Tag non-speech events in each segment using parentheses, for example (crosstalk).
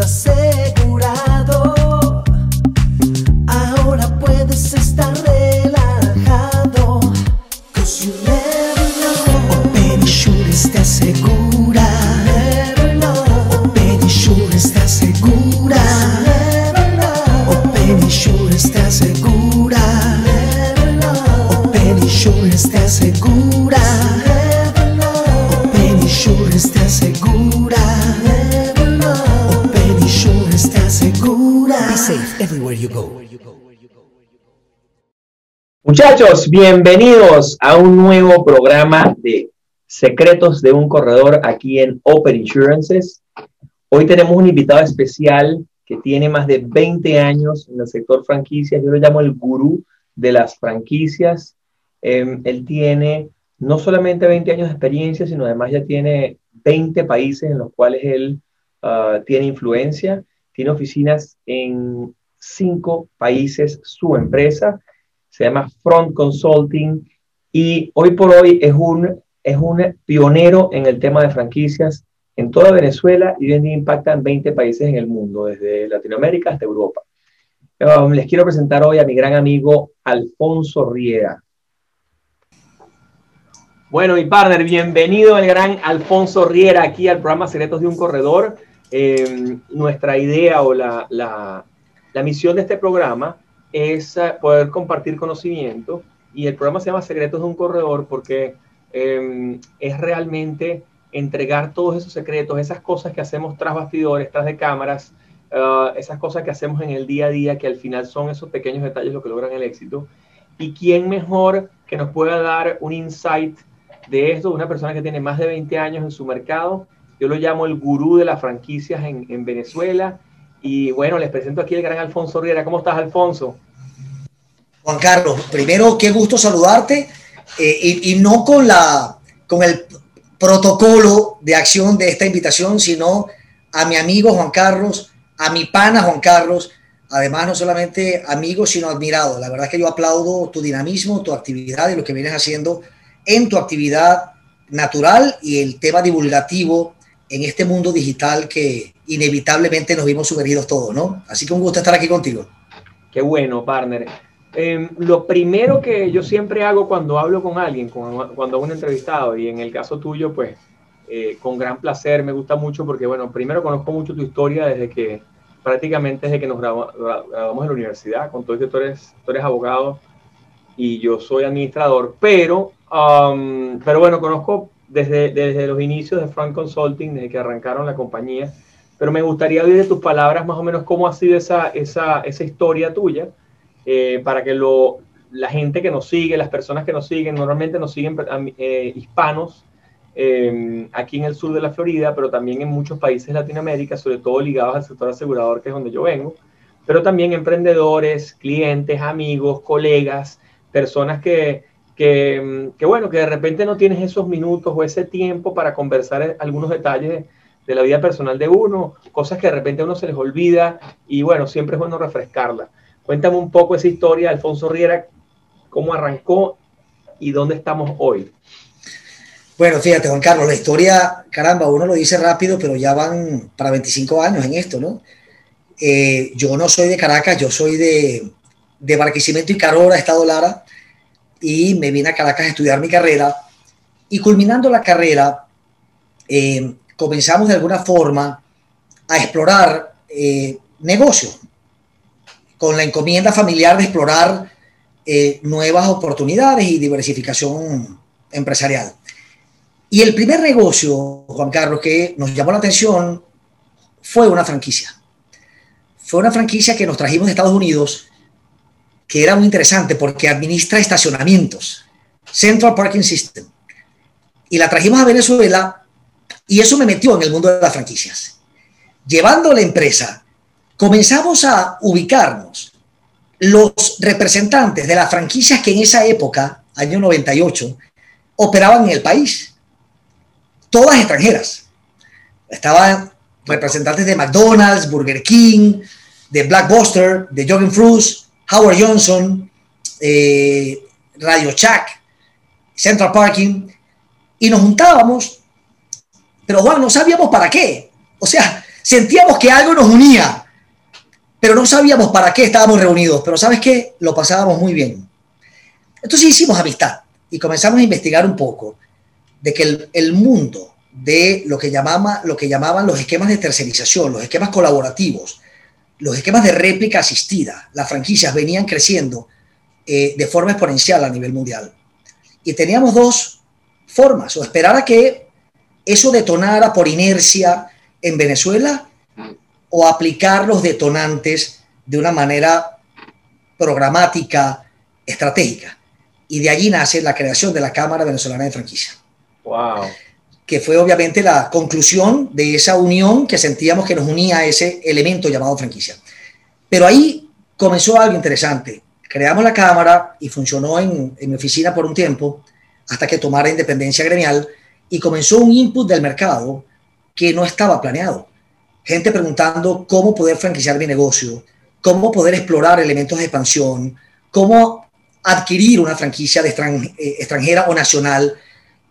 estás Muchachos, bienvenidos a un nuevo programa de Secretos de un Corredor aquí en Open Insurances. Hoy tenemos un invitado especial que tiene más de 20 años en el sector franquicias. Yo lo llamo el gurú de las franquicias. Eh, él tiene no solamente 20 años de experiencia, sino además ya tiene 20 países en los cuales él ah, tiene influencia. Tiene oficinas en cinco países, su empresa se llama Front Consulting y hoy por hoy es un, es un pionero en el tema de franquicias en toda Venezuela y hoy en día impacta en 20 países en el mundo, desde Latinoamérica hasta Europa. Um, les quiero presentar hoy a mi gran amigo Alfonso Riera. Bueno, mi partner, bienvenido el gran Alfonso Riera aquí al programa Secretos de un Corredor. Eh, nuestra idea o la, la, la misión de este programa es poder compartir conocimiento y el programa se llama Secretos de un Corredor porque eh, es realmente entregar todos esos secretos, esas cosas que hacemos tras bastidores, tras de cámaras, uh, esas cosas que hacemos en el día a día que al final son esos pequeños detalles lo que logran el éxito. ¿Y quién mejor que nos pueda dar un insight de esto? Una persona que tiene más de 20 años en su mercado. Yo lo llamo el gurú de las franquicias en Venezuela. Y bueno, les presento aquí el gran Alfonso Riera. ¿Cómo estás, Alfonso? Juan Carlos, primero, qué gusto saludarte eh, y, y, no con, la, con el protocolo de acción de esta invitación, sino a mi amigo Juan Carlos, a mi pana Juan Carlos, además no solamente amigo, sino admirado. La verdad es que yo aplaudo tu dinamismo, tu actividad y lo que vienes haciendo en tu actividad natural y el tema divulgativo en este mundo digital que inevitablemente nos vimos sumergidos todos, ¿no? Así que un gusto estar aquí contigo. Qué bueno, partner. Eh, lo primero que yo siempre hago cuando hablo con alguien, cuando, cuando hago un entrevistado, y en el caso tuyo, pues eh, con gran placer, me gusta mucho porque, bueno, primero conozco mucho tu historia desde que, prácticamente desde que nos graduamos en la universidad, con todo esto tú eres, tú eres abogado y yo soy administrador, pero, um, pero bueno, conozco desde, desde los inicios de Frank Consulting, desde que arrancaron la compañía, pero me gustaría oír de tus palabras más o menos cómo ha sido esa, esa, esa historia tuya eh, para que lo, la gente que nos sigue, las personas que nos siguen, normalmente nos siguen eh, hispanos eh, aquí en el sur de la Florida, pero también en muchos países de Latinoamérica, sobre todo ligados al sector asegurador, que es donde yo vengo, pero también emprendedores, clientes, amigos, colegas, personas que, que, que, bueno, que de repente no tienes esos minutos o ese tiempo para conversar algunos detalles de, de la vida personal de uno, cosas que de repente a uno se les olvida y bueno, siempre es bueno refrescarla. Cuéntame un poco esa historia, Alfonso Riera, cómo arrancó y dónde estamos hoy. Bueno, fíjate, Juan Carlos, la historia, caramba, uno lo dice rápido, pero ya van para 25 años en esto, ¿no? Eh, yo no soy de Caracas, yo soy de, de Barquisimeto y Carora, Estado Lara, y me vine a Caracas a estudiar mi carrera. Y culminando la carrera, eh, comenzamos de alguna forma a explorar eh, negocios, con la encomienda familiar de explorar eh, nuevas oportunidades y diversificación empresarial. Y el primer negocio, Juan Carlos, que nos llamó la atención fue una franquicia. Fue una franquicia que nos trajimos de Estados Unidos, que era muy interesante porque administra estacionamientos, Central Parking System. Y la trajimos a Venezuela y eso me metió en el mundo de las franquicias. Llevando la empresa comenzamos a ubicarnos los representantes de las franquicias que en esa época, año 98, operaban en el país. Todas extranjeras. Estaban representantes de McDonald's, Burger King, de Blackbuster, de Jogging Fruits, Howard Johnson, eh, Radio Shack, Central Parking, y nos juntábamos, pero Juan, no sabíamos para qué. O sea, sentíamos que algo nos unía, pero no sabíamos para qué estábamos reunidos, pero sabes qué, lo pasábamos muy bien. Entonces hicimos amistad y comenzamos a investigar un poco de que el, el mundo de lo que, llamaba, lo que llamaban los esquemas de tercerización, los esquemas colaborativos, los esquemas de réplica asistida, las franquicias venían creciendo eh, de forma exponencial a nivel mundial. Y teníamos dos formas, o esperar a que eso detonara por inercia en Venezuela o aplicar los detonantes de una manera programática, estratégica. Y de allí nace la creación de la Cámara Venezolana de Franquicia. Wow. Que fue obviamente la conclusión de esa unión que sentíamos que nos unía a ese elemento llamado franquicia. Pero ahí comenzó algo interesante. Creamos la Cámara y funcionó en, mi oficina por un tiempo hasta que tomara independencia gremial y comenzó un input del mercado que no estaba planeado. Gente preguntando cómo poder franquiciar mi negocio, cómo poder explorar elementos de expansión, cómo adquirir una franquicia de eh, extranjera o nacional.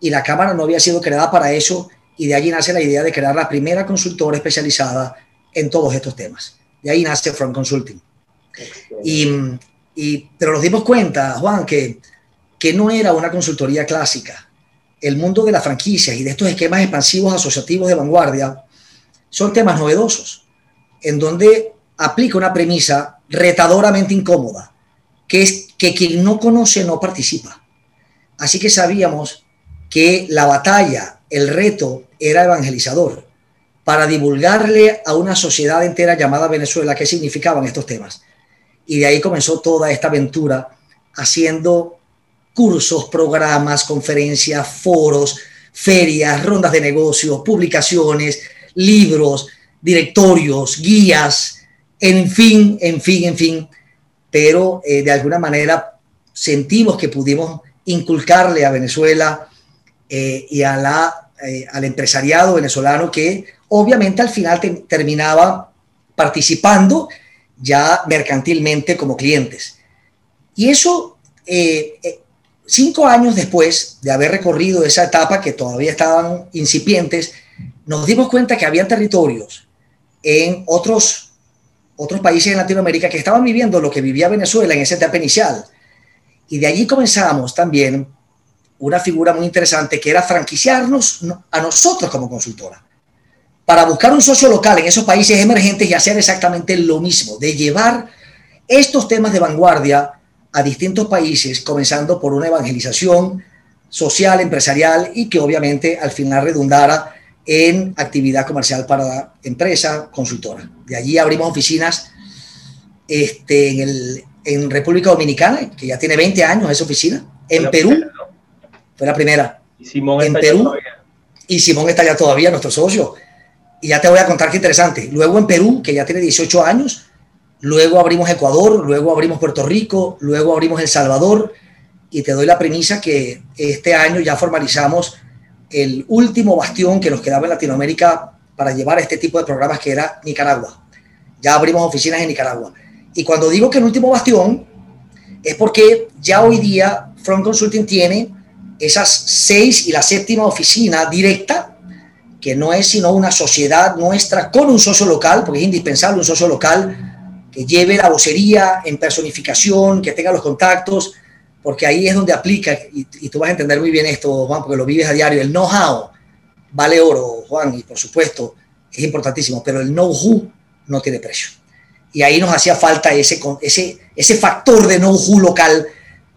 Y la Cámara no había sido creada para eso y de allí nace la idea de crear la primera consultora especializada en todos estos temas. De ahí nace Front Consulting. Y, y, pero nos dimos cuenta, Juan, que, que no era una consultoría clásica el mundo de las franquicias y de estos esquemas expansivos asociativos de vanguardia son temas novedosos, en donde aplica una premisa retadoramente incómoda, que es que quien no conoce no participa. Así que sabíamos que la batalla, el reto era evangelizador, para divulgarle a una sociedad entera llamada Venezuela qué significaban estos temas. Y de ahí comenzó toda esta aventura haciendo cursos, programas, conferencias, foros, ferias, rondas de negocios, publicaciones, libros, directorios, guías, en fin, en fin, en fin. Pero eh, de alguna manera sentimos que pudimos inculcarle a Venezuela eh, y a eh, al empresariado venezolano que obviamente al final terminaba participando ya mercantilmente como clientes. Y eso cinco años después de haber recorrido esa etapa que todavía estaban incipientes, nos dimos cuenta que había territorios en otros, otros países en Latinoamérica que estaban viviendo lo que vivía Venezuela en esa etapa inicial. Y de allí comenzamos también una figura muy interesante que era franquiciarnos a nosotros como consultora para buscar un socio local en esos países emergentes y hacer exactamente lo mismo, de llevar estos temas de vanguardia a distintos países, comenzando por una evangelización social, empresarial y que obviamente al final redundara en actividad comercial para la empresa consultora. De allí abrimos oficinas este, en, el, en República Dominicana, que ya tiene 20 años esa oficina, en Perú. Fue la primera. Y Simón en está Perú, y Simón está ya todavía, nuestro socio. Y ya te voy a contar qué interesante. Luego en Perú, que ya tiene 18 años, luego abrimos Ecuador, luego abrimos Puerto Rico, luego abrimos El Salvador y te doy la premisa que este año ya formalizamos el último bastión que nos quedaba en Latinoamérica para llevar este tipo de programas que era Nicaragua. Ya abrimos oficinas en Nicaragua. Y cuando digo que el último bastión es porque ya hoy día Front Consulting tiene esas seis y la séptima oficina directa, que no es sino una sociedad nuestra con un socio local, porque es indispensable un socio local que lleve la vocería en personificación, que tenga los contactos, porque ahí es donde aplica, y, tú vas a entender muy bien esto, Juan, porque lo vives a diario, el know-how vale oro, Juan, y por supuesto es importantísimo, pero el know-who no tiene precio. Y ahí nos hacía falta ese, ese, ese factor de know-who local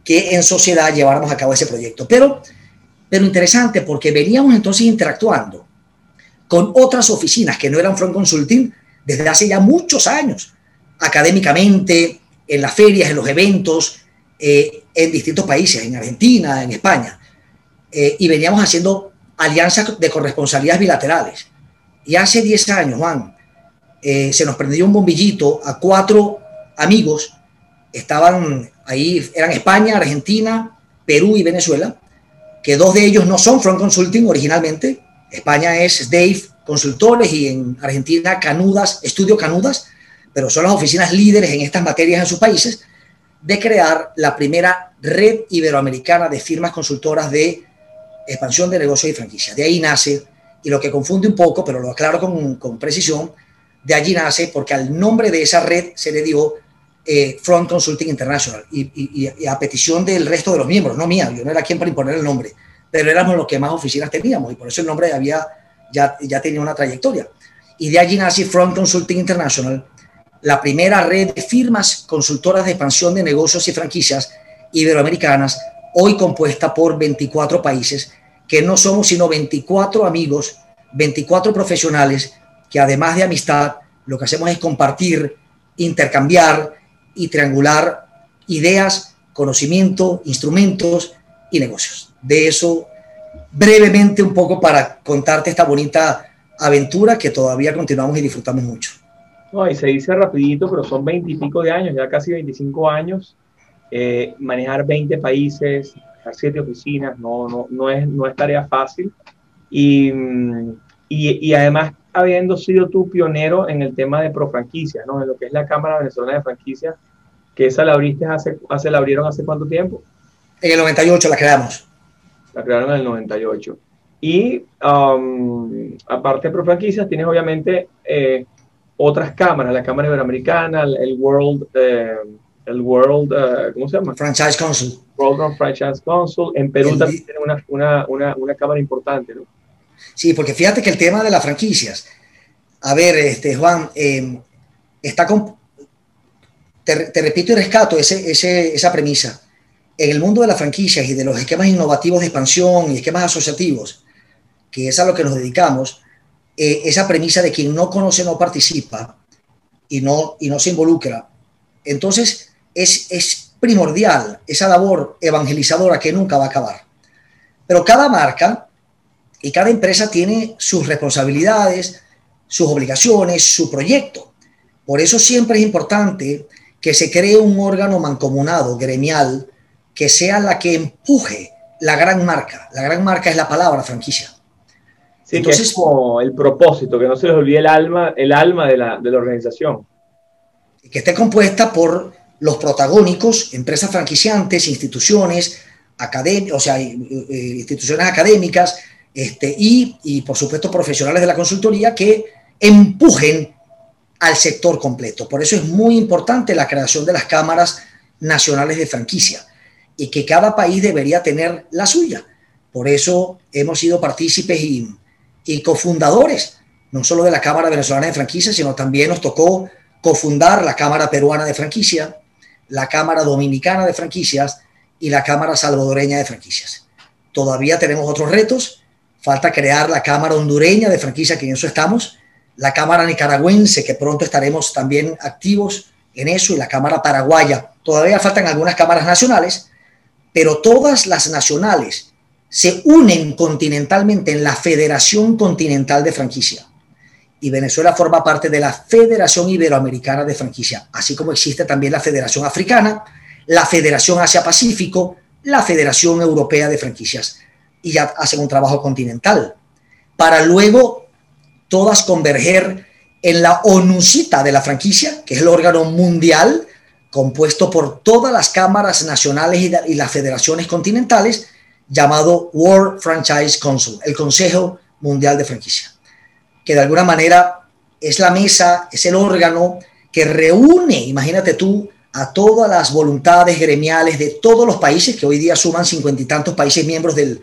que en sociedad lleváramos a cabo ese proyecto. Pero, pero interesante porque veníamos entonces interactuando con otras oficinas que no eran Front Consulting desde hace ya muchos años académicamente, en las ferias, en los eventos, eh, en distintos países, en Argentina, en España. Eh, y veníamos haciendo alianzas de corresponsabilidades bilaterales. Y hace 10 años, Juan, eh, se nos prendió un bombillito a cuatro amigos, estaban ahí, eran España, Argentina, Perú y Venezuela, que dos de ellos no son Front Consulting originalmente. España es Dave Consultores y en Argentina Canudas, Estudio Canudas, pero son las oficinas líderes en estas materias en sus países, de crear la primera red iberoamericana de firmas consultoras de expansión de negocios y franquicias. De ahí nace, y lo que confunde un poco, pero lo aclaro con, con precisión, de allí nace porque al nombre de esa red se le dio eh, Front Consulting International y, a petición del resto de los miembros, no mía, yo no era quien para imponer el nombre, pero éramos los que más oficinas teníamos y por eso el nombre había, ya, ya tenía una trayectoria. Y de allí nace Front Consulting International, la primera red de firmas consultoras de expansión de negocios y franquicias iberoamericanas, hoy compuesta por 24 países, que no somos sino 24 amigos, 24 profesionales, que además de amistad, lo que hacemos es compartir, intercambiar y triangular ideas, conocimiento, instrumentos y negocios. De eso brevemente un poco para contarte esta bonita aventura que todavía continuamos y disfrutamos mucho. No, y se dice rapidito, pero son veintipico de años, ya casi 25 años, eh, manejar 20 países, manejar 7 oficinas, no, no, no, es, no es tarea fácil. Y, y, y, además, habiendo sido tú pionero en el tema de profranquicia, ¿no? en lo que es la Cámara Venezolana de Franquicias, que esa la abriste hace, hace, la abrieron hace cuánto tiempo? En el 98 la creamos. La crearon en el 98. Y um, aparte de Profranquicias, tienes obviamente eh, otras cámaras, la Cámara Iberoamericana, el World, eh, el World uh, ¿cómo se llama? Franchise Council. World Franchise Council. En Perú también tiene una, una, una, una, cámara importante, ¿no? Sí, porque fíjate que el tema de las franquicias, a ver, este, Juan, eh, está con, te, repito y rescato esa premisa. En el mundo de las franquicias y de los esquemas innovativos de expansión y esquemas asociativos, que es a lo que nos dedicamos, eh, esa premisa de quien no conoce no participa y no, y no se involucra. Entonces, es, es primordial esa labor evangelizadora que nunca va a acabar. Pero cada marca y cada empresa tiene sus responsabilidades, sus obligaciones, su proyecto. Por eso siempre es importante que se cree un órgano mancomunado, gremial, que sea la que empuje la gran marca. La gran marca es la palabra franquicia. Sí, Entonces, que es como el propósito, que no se les olvide el alma, el alma de la, de la organización. Que esté compuesta por los protagónicos, empresas franquiciantes, instituciones, o sea, eh, eh, instituciones académicas, este, y, y por supuesto profesionales de la consultoría que empujen al sector completo. Por eso es muy importante la creación de las cámaras nacionales de franquicia y que cada país debería tener la suya. Por eso hemos sido partícipes y, cofundadores, no solo de la Cámara Venezolana de Franquicia, sino también nos tocó cofundar la Cámara Peruana de Franquicia, la Cámara Dominicana de Franquicias y la Cámara Salvadoreña de Franquicias. Todavía tenemos otros retos, falta crear la Cámara Hondureña de Franquicia, que en eso estamos, la Cámara Nicaragüense, que pronto estaremos también activos en eso, y la Cámara Paraguaya. Todavía faltan algunas cámaras nacionales, pero todas las nacionales se unen continentalmente en la Federación Continental de Franquicia. Y Venezuela forma parte de la Federación Iberoamericana de Franquicia, así como existe también la Federación Africana, la Federación Asia-Pacífico, la Federación Europea de Franquicias. Y ya hacen un trabajo continental. Para luego todas converger en la ONUCITA de la franquicia, que es el órgano mundial compuesto por todas las cámaras nacionales y, las federaciones continentales, llamado World Franchise Council, el Consejo Mundial de Franquicia, que de alguna manera es la mesa, es el órgano que reúne, imagínate tú, a todas las voluntades gremiales de todos los países, que hoy día suman cincuenta y tantos países miembros del,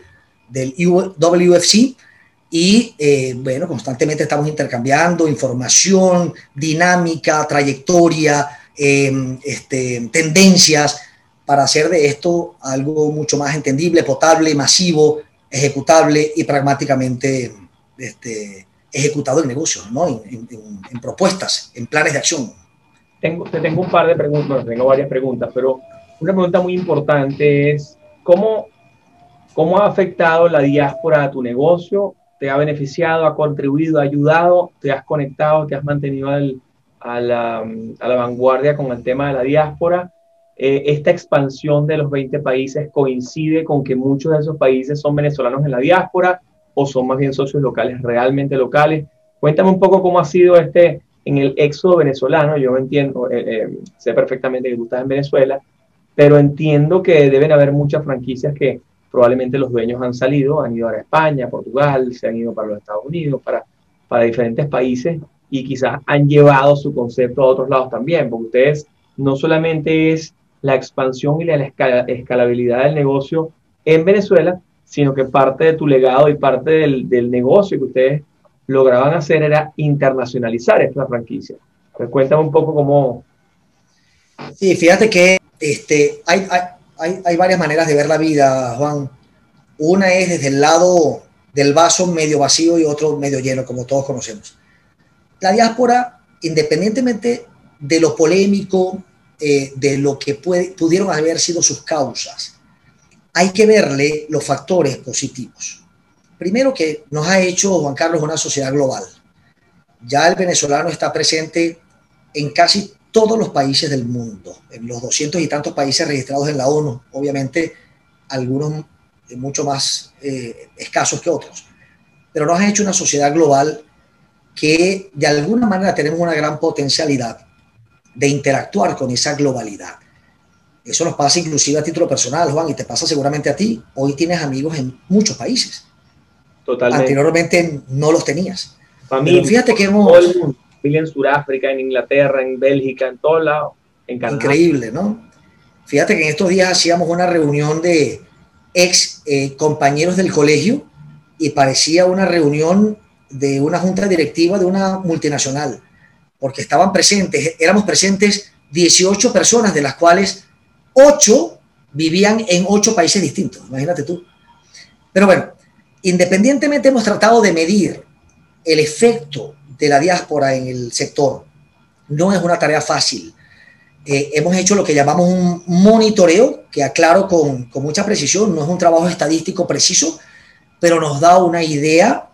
del WFC, y eh, bueno, constantemente estamos intercambiando información, dinámica, trayectoria, em, este, tendencias para hacer de esto algo mucho más entendible, potable, masivo, ejecutable y pragmáticamente este, ejecutado en negocios, ¿no? en, propuestas, en planes de acción. Tengo, te tengo un par de preguntas, tengo varias preguntas, pero una pregunta muy importante es, ¿cómo, cómo ha afectado la diáspora a tu negocio te ha beneficiado, ha contribuido, ha ayudado, te has conectado, te has mantenido a, la, vanguardia con el tema de la diáspora. Eh, esta expansión de los 20 países coincide con que muchos de esos países son venezolanos en la diáspora o son más bien socios locales, realmente locales. Cuéntame un poco cómo ha sido este en el éxodo venezolano. Yo entiendo, eh, eh, sé perfectamente que tú estás en Venezuela, pero entiendo que deben haber muchas franquicias que probablemente los dueños han salido, han ido a España, Portugal, se han ido para los Estados Unidos, para, para diferentes países. y quizás han llevado su concepto a otros lados también, porque ustedes no solamente es la expansión y la escalabilidad del negocio en Venezuela, sino que parte de tu legado y parte del, negocio que ustedes lograban hacer era internacionalizar esta franquicia. Pues cuéntame un poco cómo... Sí, fíjate que este, hay, hay, hay varias maneras de ver la vida, Juan. Una es desde el lado del vaso medio vacío y otro medio lleno, como todos conocemos. La diáspora, independientemente de lo polémico, eh, de lo que pudieron haber sido sus causas, hay que verle los factores positivos. Primero que nos ha hecho Juan Carlos una sociedad global. Ya el venezolano está presente en casi todos los países del mundo, en los doscientos y tantos países registrados en la ONU, obviamente algunos mucho más eh, escasos que otros, pero nos ha hecho una sociedad global que de alguna manera tenemos una gran potencialidad de interactuar con esa globalidad. Eso nos pasa inclusive a título personal, Juan, y te pasa seguramente a ti. Hoy tienes amigos en muchos países. Totalmente. Anteriormente no los tenías. Familia, fíjate que hemos... en Sudáfrica, en Inglaterra, en Bélgica, en todos lados, en Canadá. Increíble, ¿no? Fíjate que en estos días hacíamos una reunión de ex eh, compañeros del colegio y parecía una reunión de una junta directiva de una multinacional, porque estaban presentes, éramos presentes 18 personas, de las cuales 8 vivían en 8 países distintos, imagínate tú. Pero bueno, independientemente hemos tratado de medir el efecto de la diáspora en el sector. No es una tarea fácil. Eh, hemos hecho lo que llamamos un monitoreo, que aclaro con, con mucha precisión, no es un trabajo estadístico preciso, pero nos da una idea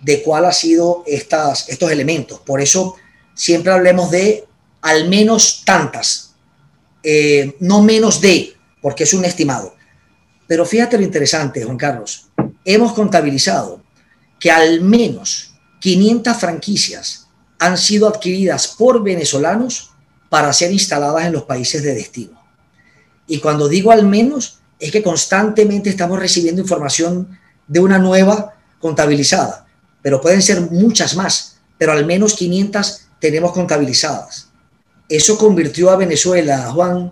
de cuál ha sido estas, estos elementos. Por eso siempre hablemos de al menos tantas, eh, no menos de, porque es un estimado. Pero fíjate lo interesante, Juan Carlos. Hemos contabilizado que al menos 500 franquicias han sido adquiridas por venezolanos para ser instaladas en los países de destino. Y cuando digo al menos, es que constantemente estamos recibiendo información de una nueva contabilizada pero pueden ser muchas más, pero al menos 500 tenemos contabilizadas. Eso convirtió a Venezuela, Juan,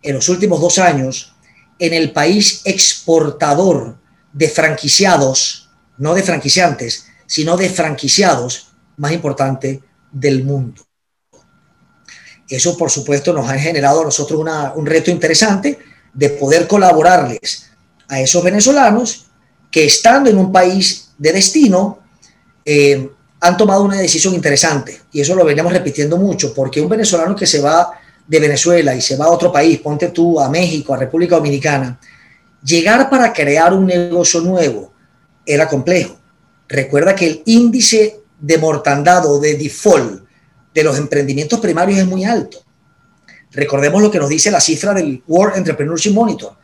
en los últimos dos años, en el país exportador de franquiciados, no de franquiciantes, sino de franquiciados más importante del mundo. Eso, por supuesto, nos ha generado a nosotros un reto interesante de poder colaborarles a esos venezolanos que estando en un país de destino, eh, han tomado una decisión interesante y eso lo veníamos repitiendo mucho, porque un venezolano que se va de Venezuela y se va a otro país, ponte tú a México, a República Dominicana, llegar para crear un negocio nuevo era complejo. Recuerda que el índice de mortandad o de default de los emprendimientos primarios es muy alto. Recordemos lo que nos dice la cifra del World Entrepreneurship Monitor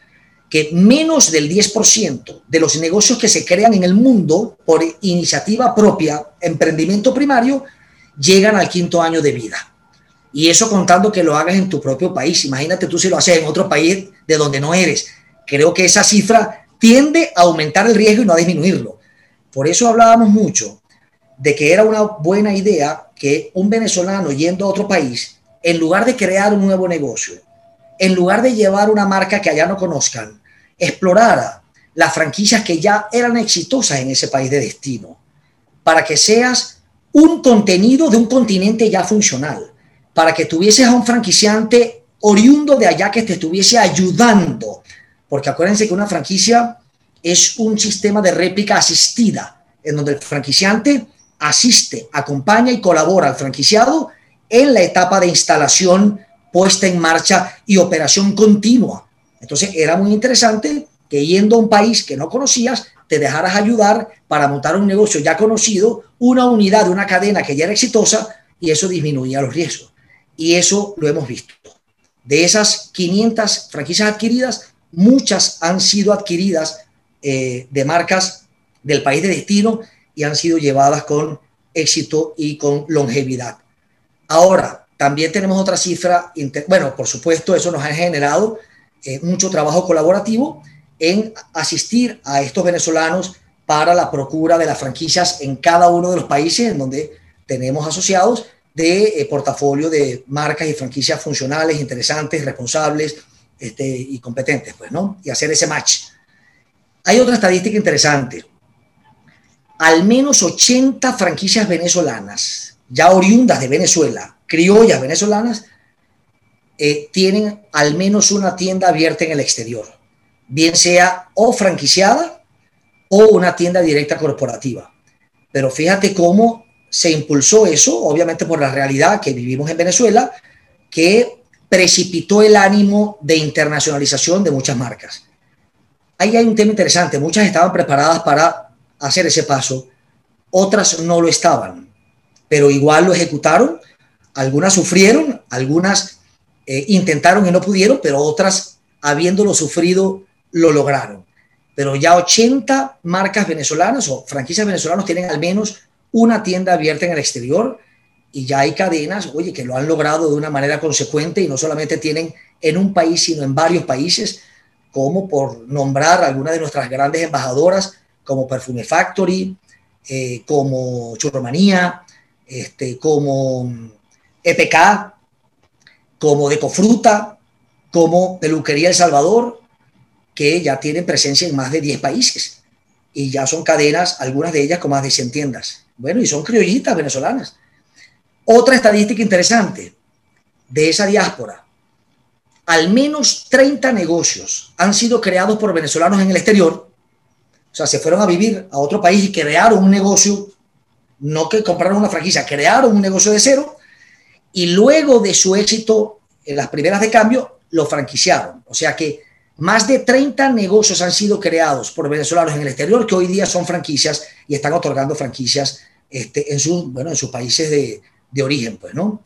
que menos del 10% de los negocios que se crean en el mundo por iniciativa propia, emprendimiento primario, llegan al quinto año de vida. Y eso contando que lo hagas en tu propio país. Imagínate tú si lo haces en otro país de donde no eres. Creo que esa cifra tiende a aumentar el riesgo y no a disminuirlo. Por eso hablábamos mucho de que era una buena idea que un venezolano yendo a otro país, en lugar de crear un nuevo negocio, en lugar de llevar una marca que allá no conozcan, explorara las franquicias que ya eran exitosas en ese país de destino, para que seas un contenido de un continente ya funcional, para que tuvieses a un franquiciante oriundo de allá que te estuviese ayudando, porque acuérdense que una franquicia es un sistema de réplica asistida, en donde el franquiciante asiste, acompaña y colabora al franquiciado en la etapa de instalación, puesta en marcha y operación continua. Entonces era muy interesante que yendo a un país que no conocías, te dejaras ayudar para montar un negocio ya conocido, una unidad de una cadena que ya era exitosa y eso disminuía los riesgos. Y eso lo hemos visto. De esas 500 franquicias adquiridas, muchas han sido adquiridas eh, de marcas del país de destino y han sido llevadas con éxito y con longevidad. Ahora, también tenemos otra cifra, bueno, por supuesto, eso nos ha generado eh, mucho trabajo colaborativo en asistir a estos venezolanos para la procura de las franquicias en cada uno de los países en donde tenemos asociados de eh, portafolio de marcas y franquicias funcionales, interesantes, responsables este, y competentes, pues, ¿no? Y hacer ese match. Hay otra estadística interesante. Al menos 80 franquicias venezolanas, ya oriundas de Venezuela, criollas venezolanas, eh, tienen al menos una tienda abierta en el exterior, bien sea o franquiciada o una tienda directa corporativa. Pero fíjate cómo se impulsó eso, obviamente por la realidad que vivimos en Venezuela, que precipitó el ánimo de internacionalización de muchas marcas. Ahí hay un tema interesante, muchas estaban preparadas para hacer ese paso, otras no lo estaban, pero igual lo ejecutaron, algunas sufrieron, algunas eh, intentaron y no pudieron, pero otras, habiéndolo sufrido, lo lograron. Pero ya 80 marcas venezolanas o franquicias venezolanas tienen al menos una tienda abierta en el exterior y ya hay cadenas, oye, que lo han logrado de una manera consecuente y no solamente tienen en un país, sino en varios países, como por nombrar algunas de nuestras grandes embajadoras, como Perfume Factory, eh, como Churromanía, este, como EPK, como Decofruta, como Peluquería El Salvador, que ya tienen presencia en más de 10 países y ya son cadenas, algunas de ellas con más de 100 tiendas. Bueno, y son criollitas venezolanas. Otra estadística interesante de esa diáspora. Al menos 30 negocios han sido creados por venezolanos en el exterior. O sea, se fueron a vivir a otro país y crearon un negocio, no que compraron una franquicia, crearon un negocio de cero y luego de su éxito en las primeras de cambio, lo franquiciaron. O sea que más de 30 negocios han sido creados por venezolanos en el exterior que hoy día son franquicias y están otorgando franquicias este, en, sus, bueno, en sus países de, origen, pues, ¿no?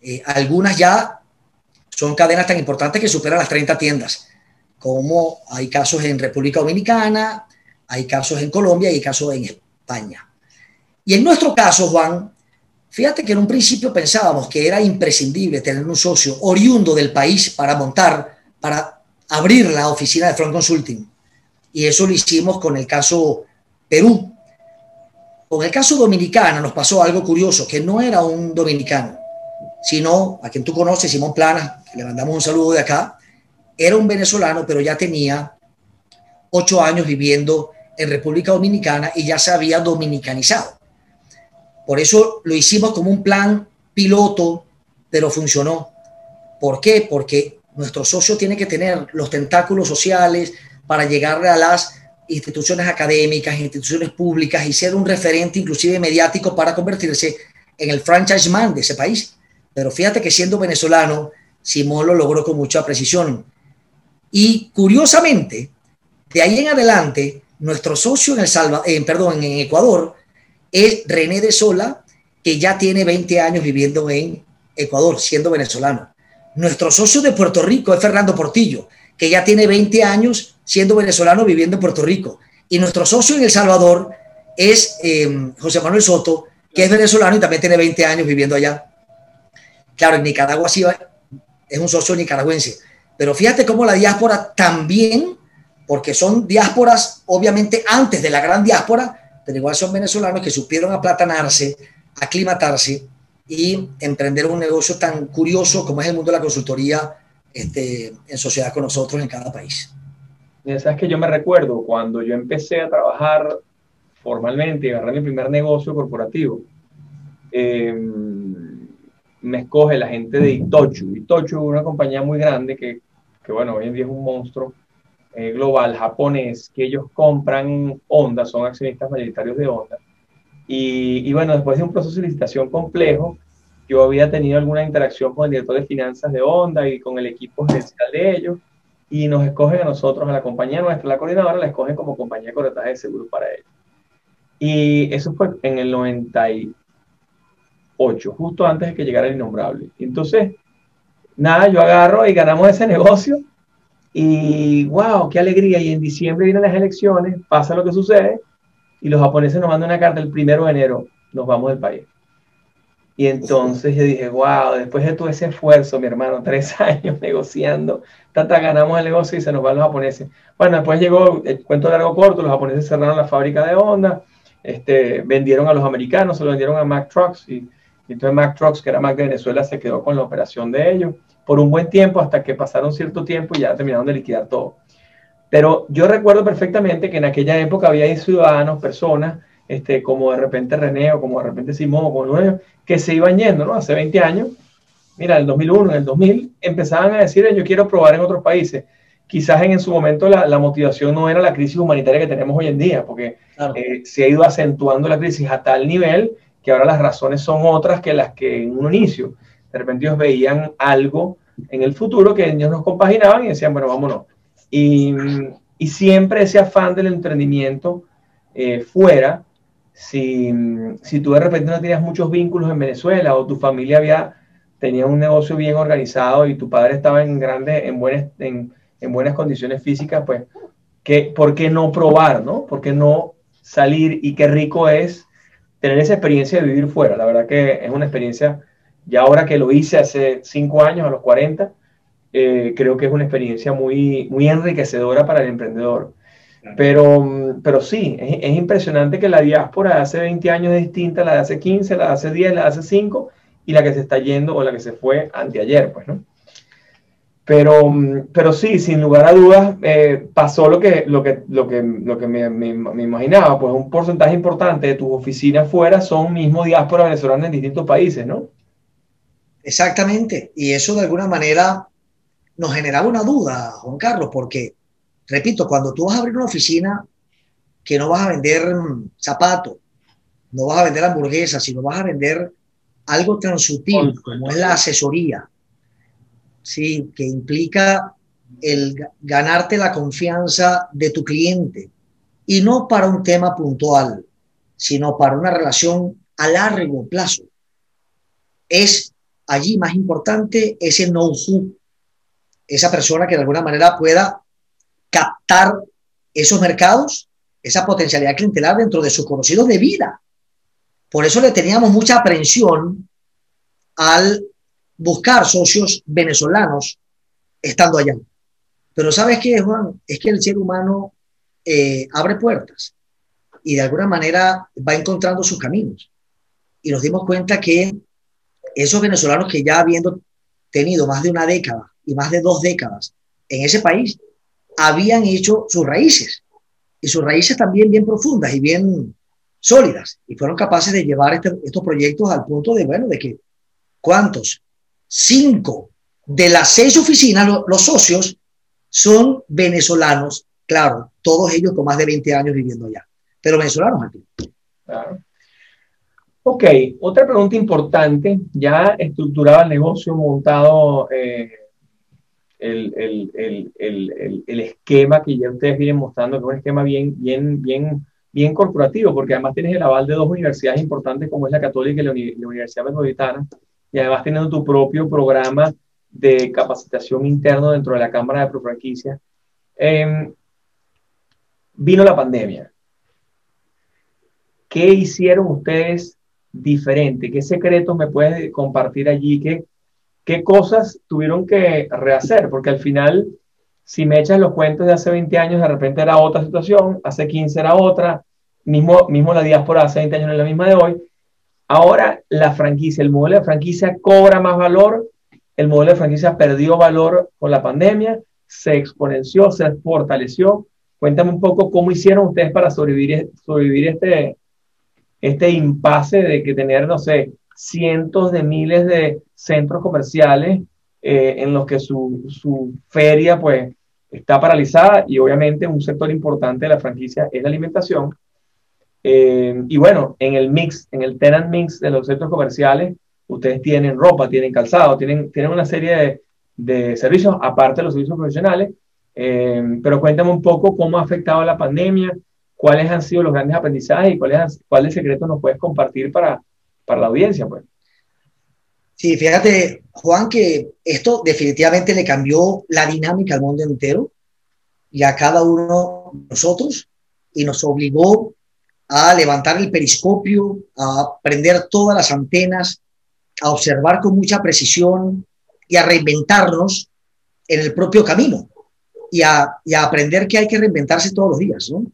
Eh, algunas ya son cadenas tan importantes que superan las 30 tiendas, como hay casos en República Dominicana, hay casos en Colombia y hay casos en España. Y en nuestro caso, Juan, fíjate que en un principio pensábamos que era imprescindible tener un socio oriundo del país para montar, para abrir la oficina de Front Consulting. Y eso lo hicimos con el caso Perú. Con el caso dominicano nos pasó algo curioso, que no era un dominicano, sino a quien tú conoces, Simón Plana, le mandamos un saludo de acá, era un venezolano, pero ya tenía ocho años viviendo en República Dominicana y ya se había dominicanizado. Por eso lo hicimos como un plan piloto, pero funcionó. ¿Por qué? Porque nuestro socio tiene que tener los tentáculos sociales para llegar a las instituciones académicas, instituciones públicas y ser un referente inclusive mediático para convertirse en el franchise man de ese país. Pero fíjate que siendo venezolano, Simón lo logró con mucha precisión. Y curiosamente, de ahí en adelante, nuestro socio en, el Salva, en, perdón, en Ecuador es René de Sola, que ya tiene 20 años viviendo en Ecuador, siendo venezolano. Nuestro socio de Puerto Rico es Fernando Portillo, que ya tiene 20 años siendo venezolano viviendo en Puerto Rico. Y nuestro socio en El Salvador es em, José Manuel Soto, que es venezolano y también tiene 20 años viviendo allá. Claro, en Nicaragua sí es un socio nicaragüense. Pero fíjate cómo la diáspora también, porque son diásporas obviamente antes de la gran diáspora, pero igual son venezolanos que supieron aplatanarse, aclimatarse y emprender un negocio tan curioso como es el mundo de la consultoría este, en sociedad con nosotros en cada país. Sabes que yo me recuerdo cuando yo empecé a trabajar formalmente y agarré mi primer negocio corporativo, em, me escoge la gente de Itochu. Itochu es una compañía muy grande que, que bueno, hoy en día es un monstruo eh, global japonés, que ellos compran Honda, son accionistas mayoritarios de Honda y, bueno, después de un proceso de licitación complejo, yo había tenido alguna interacción con el director de finanzas de Honda y con el equipo gerencial de ellos, y nos escogen a nosotros, a la compañía nuestra, la coordinadora, la escogen como compañía de corretaje de seguros para ellos. Y eso fue en el 98, justo antes de que llegara el innombrable. Entonces, nada, yo agarro y ganamos ese negocio. Y wow, qué alegría. Y en diciembre vienen las elecciones, pasa lo que sucede y los japoneses nos mandan una carta el primero de enero, nos vamos del país. Y entonces yo dije, wow, después de todo ese esfuerzo, mi hermano, (laughs) tres años negociando, tanta ganamos el negocio y se nos van los japoneses. Bueno, después llegó el cuento largo corto, los japoneses cerraron la fábrica de Honda, este, vendieron a los americanos, se lo vendieron a Mack Trucks y, entonces Mack Trucks, que era Mack de Venezuela, se quedó con la operación de ellos por un buen tiempo hasta que pasaron cierto tiempo y ya terminaron de liquidar todo. Pero yo recuerdo perfectamente que en aquella época había ciudadanos, personas, este, como de repente René o como de repente Simón o como ellos, que se iban yendo, ¿no? Hace 20 años, mira, en el 2001, en el 2000, empezaban a decir, yo quiero probar en otros países. Quizás en, su momento la, motivación no era la crisis humanitaria que tenemos hoy en día, porque eh, se ha ido acentuando la crisis a tal nivel que ahora las razones son otras que las que en un inicio. De repente ellos veían algo en el futuro que ellos nos compaginaban y decían, bueno, vámonos. Y, y siempre ese afán del emprendimiento eh, fuera, si, si tú de repente no tenías muchos vínculos en Venezuela o tu familia había tenía un negocio bien organizado y tu padre estaba en grandes, en buenas, en, en buenas condiciones físicas, pues, que, ¿por qué no probar, no? ¿Por qué no salir? Y qué rico es tener esa experiencia de vivir fuera. La verdad que es una experiencia, ya ahora que lo hice hace cinco años, a los 40, eh, creo que es una experiencia muy, muy enriquecedora para el emprendedor. Pero, pero sí, es, es, impresionante que la diáspora de hace 20 años es distinta la de hace 15, la de hace 10, la de hace 5, y la que se está yendo o la que se fue anteayer, pues, ¿no? Pero, pero sí, sin lugar a dudas, eh, pasó lo que, lo que, lo que, lo que me, me, imaginaba, pues un porcentaje importante de tus oficinas fuera son mismo diáspora venezolana en distintos países, ¿no? Exactamente, y eso de alguna manera nos generaba una duda, Juan Carlos, porque, repito, cuando tú vas a abrir una oficina que no vas a vender zapatos, no vas a vender hamburguesas, sino vas a vender algo tan sutil como es la asesoría, ¿sí? que implica el ganarte la confianza de tu cliente y no para un tema puntual, sino para una relación a largo plazo. Es allí más importante ese know-how, esa persona que de alguna manera pueda captar esos mercados, esa potencialidad clientelar dentro de sus conocidos de vida. Por eso le teníamos mucha aprensión al buscar socios venezolanos estando allá. Pero ¿sabes qué, Juan? Es que el ser humano eh, abre puertas y de alguna manera va encontrando sus caminos. Y nos dimos cuenta que esos venezolanos que ya habiendo tenido más de una década y más de dos décadas en ese país, habían hecho sus raíces. Y sus raíces también bien profundas y bien sólidas y fueron capaces de llevar este, estos proyectos al punto de, bueno, de que, ¿cuántos? Cinco de las seis oficinas, los socios, son venezolanos, claro, todos ellos con más de 20 años viviendo allá, pero venezolanos aquí. Claro. Ok, otra pregunta importante, ya estructurado el negocio, montado eh, el, el, el, el, esquema que ya ustedes vienen mostrando, que es un esquema bien, bien, bien bien corporativo, porque además tienes el aval de dos universidades importantes como es la Católica y la, Universidad Metropolitana, y además teniendo tu propio programa de capacitación interno dentro de la Cámara de Profranquicia. Eh, vino la pandemia. ¿Qué hicieron ustedes diferente? ¿Qué secretos me puedes compartir allí? ¿Qué, qué cosas tuvieron que rehacer? Porque al final si me echas los cuentos de hace 20 años, de repente era otra situación, hace 15 era otra, mismo, mismo la diáspora hace 20 años no es la misma de hoy. Ahora la franquicia, el modelo de franquicia cobra más valor, el modelo de franquicia perdió valor con la pandemia, se exponenció, se fortaleció. Cuéntame un poco cómo hicieron ustedes para sobrevivir, sobrevivir este, este impasse de que tener, no sé, cientos de miles de centros comerciales eh, en los que su, su, feria pues está paralizada y obviamente un sector importante de la franquicia es la alimentación. Eh, y bueno, en el mix, en el tenant mix de los centros comerciales, ustedes tienen ropa, tienen calzado, tienen, tienen una serie de, de servicios, aparte de los servicios profesionales. Eh, pero cuéntame un poco cómo ha afectado la pandemia, cuáles han sido los grandes aprendizajes y cuáles, cuáles secretos nos puedes compartir para, para la audiencia. Pues. Sí, fíjate, Juan, que esto definitivamente le cambió la dinámica al mundo entero y a cada uno de nosotros y nos obligó a levantar el periscopio, a prender todas las antenas, a observar con mucha precisión y a reinventarnos en el propio camino y a, y a aprender que hay que reinventarse todos los días. ¿no?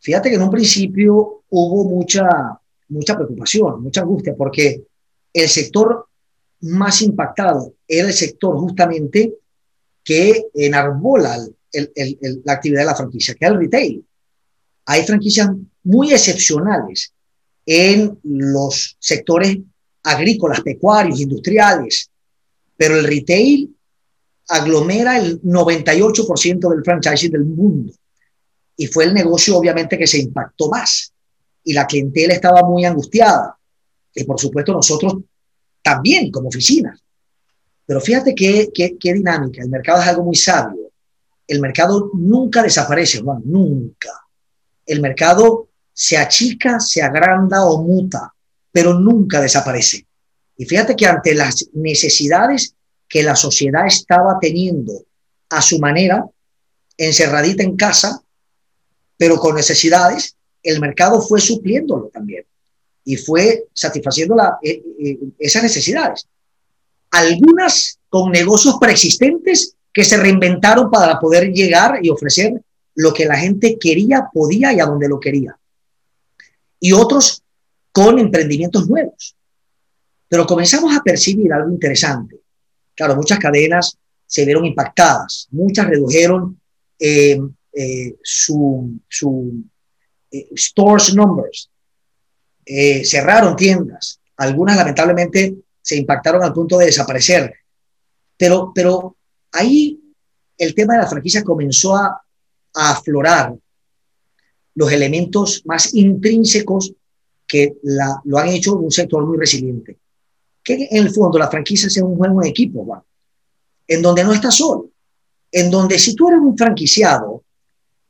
Fíjate que en un principio hubo mucha, mucha preocupación, mucha angustia, porque el sector más impactado era el sector justamente que enarbola la actividad de la franquicia, que es el retail. Hay franquicias muy excepcionales en los sectores agrícolas, pecuarios, industriales, pero el retail aglomera el 98% del franchising del mundo. Y fue el negocio obviamente que se impactó más. Y la clientela estaba muy angustiada. Y por supuesto nosotros también como oficinas. Pero fíjate qué, qué, dinámica. El mercado es algo muy sabio. El mercado nunca desaparece, Juan, nunca. El mercado se achica, se agranda o muta, pero nunca desaparece. Y fíjate que ante las necesidades que la sociedad estaba teniendo a su manera, encerradita en casa, pero con necesidades, el mercado fue supliéndolo también y fue satisfaciendo eh, eh, esas necesidades. Algunas con negocios preexistentes que se reinventaron para poder llegar y ofrecer lo que la gente quería, podía y a donde lo quería. Y otros con emprendimientos nuevos. Pero comenzamos a percibir algo interesante. Claro, muchas cadenas se vieron impactadas, muchas redujeron eh, su, su stores numbers, eh, cerraron tiendas, algunas lamentablemente se impactaron al punto de desaparecer, pero, pero ahí el tema de la franquicia comenzó a, aflorar los elementos más intrínsecos que lo han hecho un sector muy resiliente. Que en el fondo la franquicia sea un juego en equipo, en donde no estás solo, en donde si tú eres un franquiciado,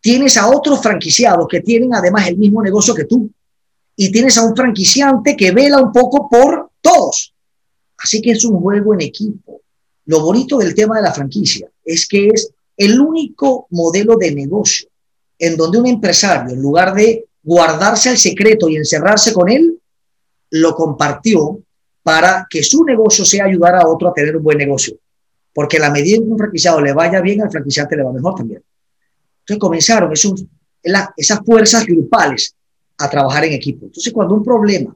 tienes a otros franquiciados que tienen además el mismo negocio que tú y tienes a un franquiciante que vela un poco por todos. Así que es un juego en equipo. Lo bonito del tema de la franquicia es que es el único modelo de negocio en donde un empresario, en lugar de guardarse el secreto y encerrarse con él, lo compartió para que su negocio sea ayudar a otro a tener un buen negocio. Porque la medida en que un franquiciado le vaya bien, al franquiciante le va mejor también. Entonces comenzaron esos, esas fuerzas grupales a trabajar en equipo. Entonces, cuando un problema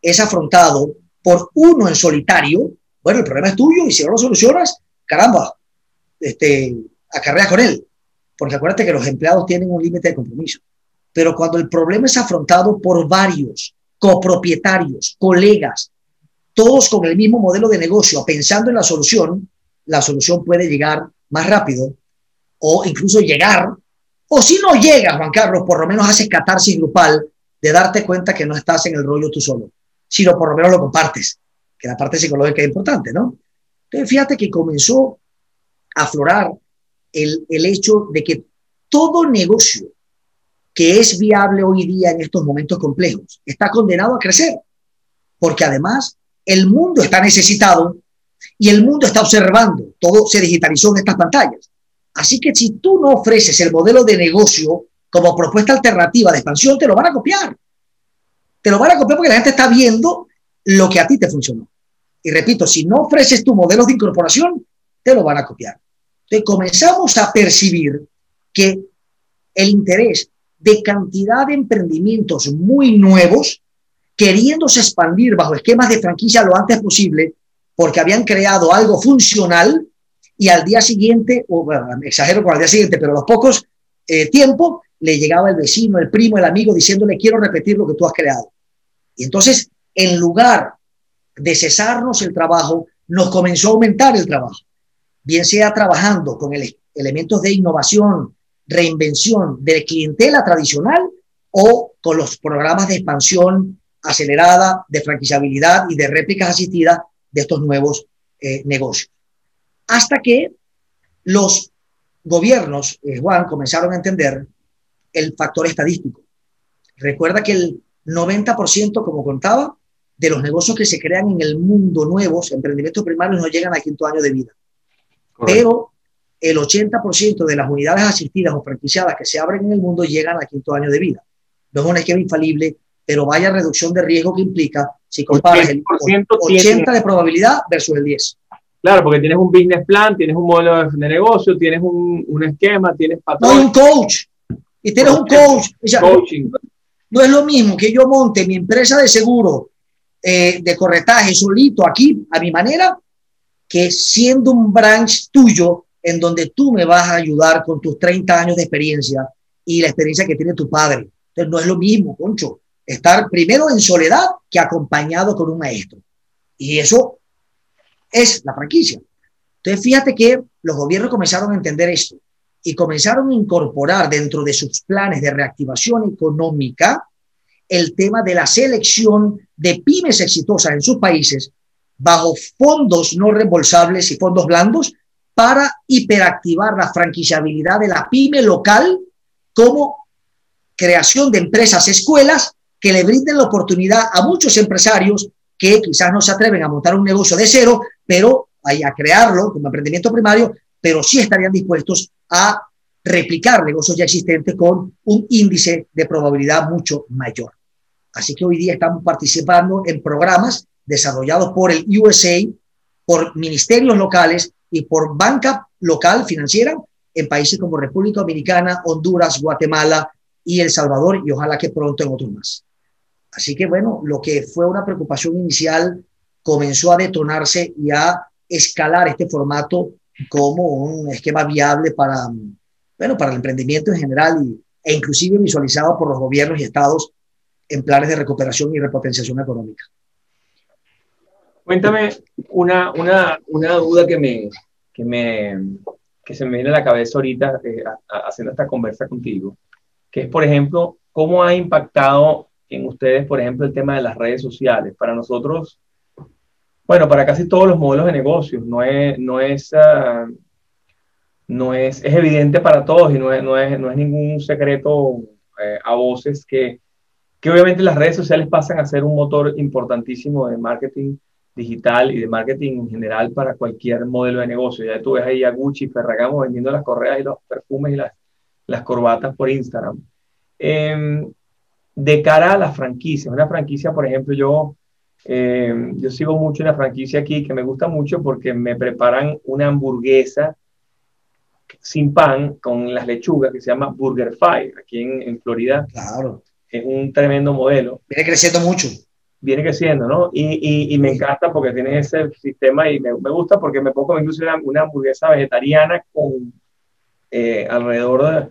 es afrontado por uno en solitario, bueno, el problema es tuyo y si no lo solucionas, caramba, este, acarrea con él. Porque acuérdate que los empleados tienen un límite de compromiso. Pero cuando el problema es afrontado por varios copropietarios, colegas, todos con el mismo modelo de negocio, pensando en la solución, la solución puede llegar más rápido o incluso llegar o si no llegas, Juan Carlos, por lo menos haces catarsis grupal de darte cuenta que no estás en el rollo tú solo, sino por lo menos lo compartes, que la parte psicológica es importante, ¿no? Entonces, fíjate que comenzó aflorar el, el hecho de que todo negocio que es viable hoy día en estos momentos complejos está condenado a crecer, porque además el mundo está necesitado y el mundo está observando, todo se digitalizó en estas pantallas. Así que si tú no ofreces el modelo de negocio como propuesta alternativa de expansión, te lo van a copiar. Te lo van a copiar porque la gente está viendo lo que a ti te funcionó. Y repito, si no ofreces tu modelo de incorporación, te lo van a copiar. Entonces comenzamos a percibir que el interés de cantidad de emprendimientos muy nuevos, queriéndose expandir bajo esquemas de franquicia lo antes posible, porque habían creado algo funcional, y al día siguiente, o exagero con el día siguiente, pero a los pocos eh, tiempo, le llegaba el vecino, el primo, el amigo diciéndole quiero repetir lo que tú has creado. Y entonces, en lugar de cesarnos el trabajo, nos comenzó a aumentar el trabajo, bien sea trabajando con elementos de innovación, reinvención de clientela tradicional o con los programas de expansión acelerada, de franquiciabilidad y de réplicas asistidas de estos nuevos eh, negocios hasta que los gobiernos, eh, Juan, comenzaron a entender el factor estadístico. Recuerda que el 90%, como contaba, de los negocios que se crean en el mundo nuevos, emprendimientos primarios, no llegan al quinto año de vida. Pero el 80% de las unidades asistidas o franquiciadas que se abren en el mundo llegan al quinto año de vida. No es un esquema infalible, pero vaya reducción de riesgo que implica si comparas el 80 de probabilidad versus el 10. Claro, porque tienes un business plan, tienes un modelo de negocio, tienes un, un esquema, tienes patrón. No, un coach. Y tienes un coach. coaching. No es lo mismo que yo monte mi empresa de seguro, eh, de corretaje solito aquí, a mi manera, que siendo un branch tuyo en donde tú me vas a ayudar con tus 30 años de experiencia y la experiencia que tiene tu padre. Entonces no es lo mismo, Concho, estar primero en soledad que acompañado con un maestro. Y eso es la franquicia. Entonces fíjate que los gobiernos comenzaron a entender esto y comenzaron a incorporar dentro de sus planes de reactivación económica el tema de la selección de pymes exitosas en sus países bajo fondos no reembolsables y fondos blandos para hiperactivar la franquiciabilidad de la pyme local como creación de empresas escuelas que le brinden la oportunidad a muchos empresarios que quizás no se atreven a montar un negocio de cero, pero a crearlo como emprendimiento primario, pero sí estarían dispuestos a replicar negocios ya existentes con un índice de probabilidad mucho mayor. Así que hoy día estamos participando en programas desarrollados por el USA, por ministerios locales y por banca local financiera en países como República Dominicana, Honduras, Guatemala y El Salvador y ojalá que pronto en otros más. Así que bueno, lo que fue una preocupación inicial comenzó a detonarse y a escalar este formato como un esquema viable para, bueno, para el emprendimiento en general y, e inclusive visualizado por los gobiernos y estados en planes de recuperación y repotenciación económica. Cuéntame una, una, una duda que, me, que, me, que se me viene a la cabeza ahorita eh, haciendo esta conversa contigo, que es, por ejemplo, cómo ha impactado en ustedes, por ejemplo, el tema de las redes sociales. Para nosotros, bueno, para casi todos los modelos de negocios, no es, no es, uh, no es, es evidente para todos y no es, no es, no es ningún secreto eh, a voces que, que obviamente las redes sociales pasan a ser un motor importantísimo de marketing digital y de marketing en general para cualquier modelo de negocio. Ya tú ves ahí a Gucci, Ferragamo vendiendo las correas y los perfumes y las, las corbatas por Instagram. Eh, de cara a las franquicias, una franquicia, por ejemplo, yo, eh, yo sigo mucho una franquicia aquí que me gusta mucho porque me preparan una hamburguesa sin pan con las lechugas que se llama Burger Fire aquí en, en Florida. Claro. Es un tremendo modelo. Viene creciendo mucho viene creciendo, ¿no? Y, y, me encanta porque tiene ese sistema y me, me gusta porque me pongo incluso una, hamburguesa vegetariana con eh, alrededor de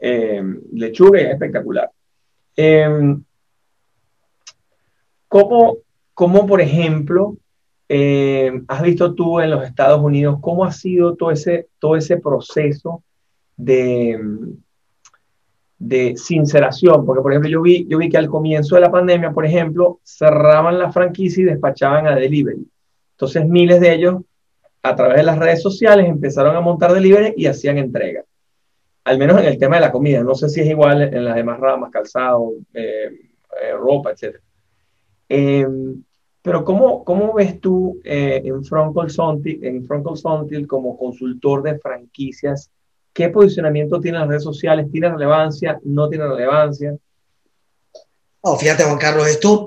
eh, lechuga es espectacular. Eh, ¿cómo, ¿cómo, por ejemplo, has visto tú en los Estados Unidos cómo ha sido todo ese, todo ese proceso de, de sinceración, porque por ejemplo yo vi, yo vi que al comienzo de la pandemia, por ejemplo, cerraban la franquicia y despachaban a delivery. Entonces miles de ellos a través de las redes sociales empezaron a montar delivery y hacían entrega. Al menos en el tema de la comida. No sé si es igual en las demás ramas, calzado, eh, eh, ropa, etc. Em, pero ¿cómo, ¿cómo, ves tú eh, en Consulting, en Front Consulting como consultor de franquicias ¿Qué posicionamiento tienen las redes sociales? ¿Tiene relevancia? ¿No tiene relevancia? Oh, fíjate, Juan Carlos, esto,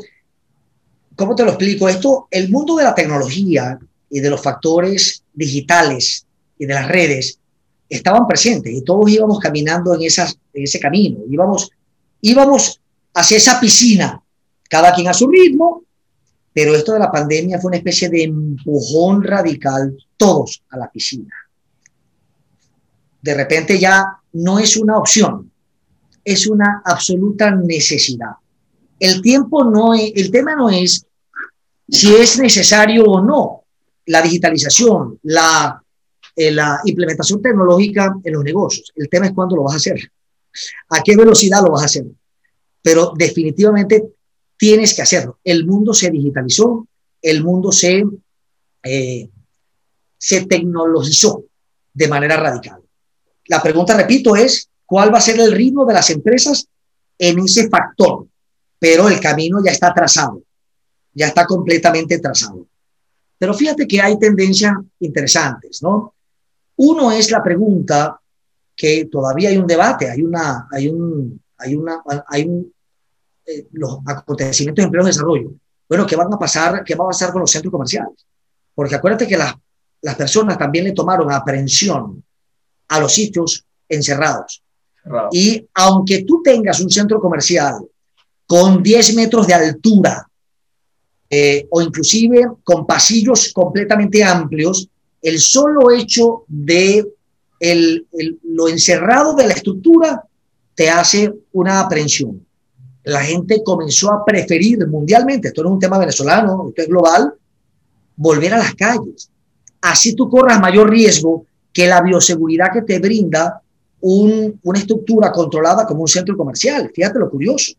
¿cómo te lo explico? Esto, el mundo de la tecnología y de los factores digitales y de las redes estaban presentes y todos íbamos caminando en, esas, en ese camino, íbamos, íbamos hacia esa piscina, cada quien a su ritmo, pero esto de la pandemia fue una especie de empujón radical, todos a la piscina de repente ya no es una opción, es una absoluta necesidad. El tiempo no es, el tema no es si es necesario o no la digitalización, la, eh, la implementación tecnológica en los negocios. El tema es cuándo lo vas a hacer, a qué velocidad lo vas a hacer. Pero definitivamente tienes que hacerlo. El mundo se digitalizó, el mundo se, eh, se tecnologizó de manera radical. La pregunta, repito, es cuál va a ser el ritmo de las empresas en ese factor, pero el camino ya está trazado, ya está completamente trazado. Pero fíjate que hay tendencias interesantes, ¿no? Uno es la pregunta que todavía hay un debate, hay una, hay un, hay una, hay un, eh, los acontecimientos de empleo de desarrollo. Bueno, ¿qué van a pasar, qué va a pasar con los centros comerciales? Porque acuérdate que las, las personas también le tomaron aprehensión a los sitios encerrados. Y aunque tú tengas un centro comercial con 10 metros de altura eh, o inclusive con pasillos completamente amplios, el solo hecho de el, lo encerrado de la estructura te hace una aprensión. La gente comenzó a preferir mundialmente, esto no es un tema venezolano, esto es global, volver a las calles. Así tú corras mayor riesgo que la bioseguridad que te brinda una estructura controlada como un centro comercial. Fíjate lo curioso.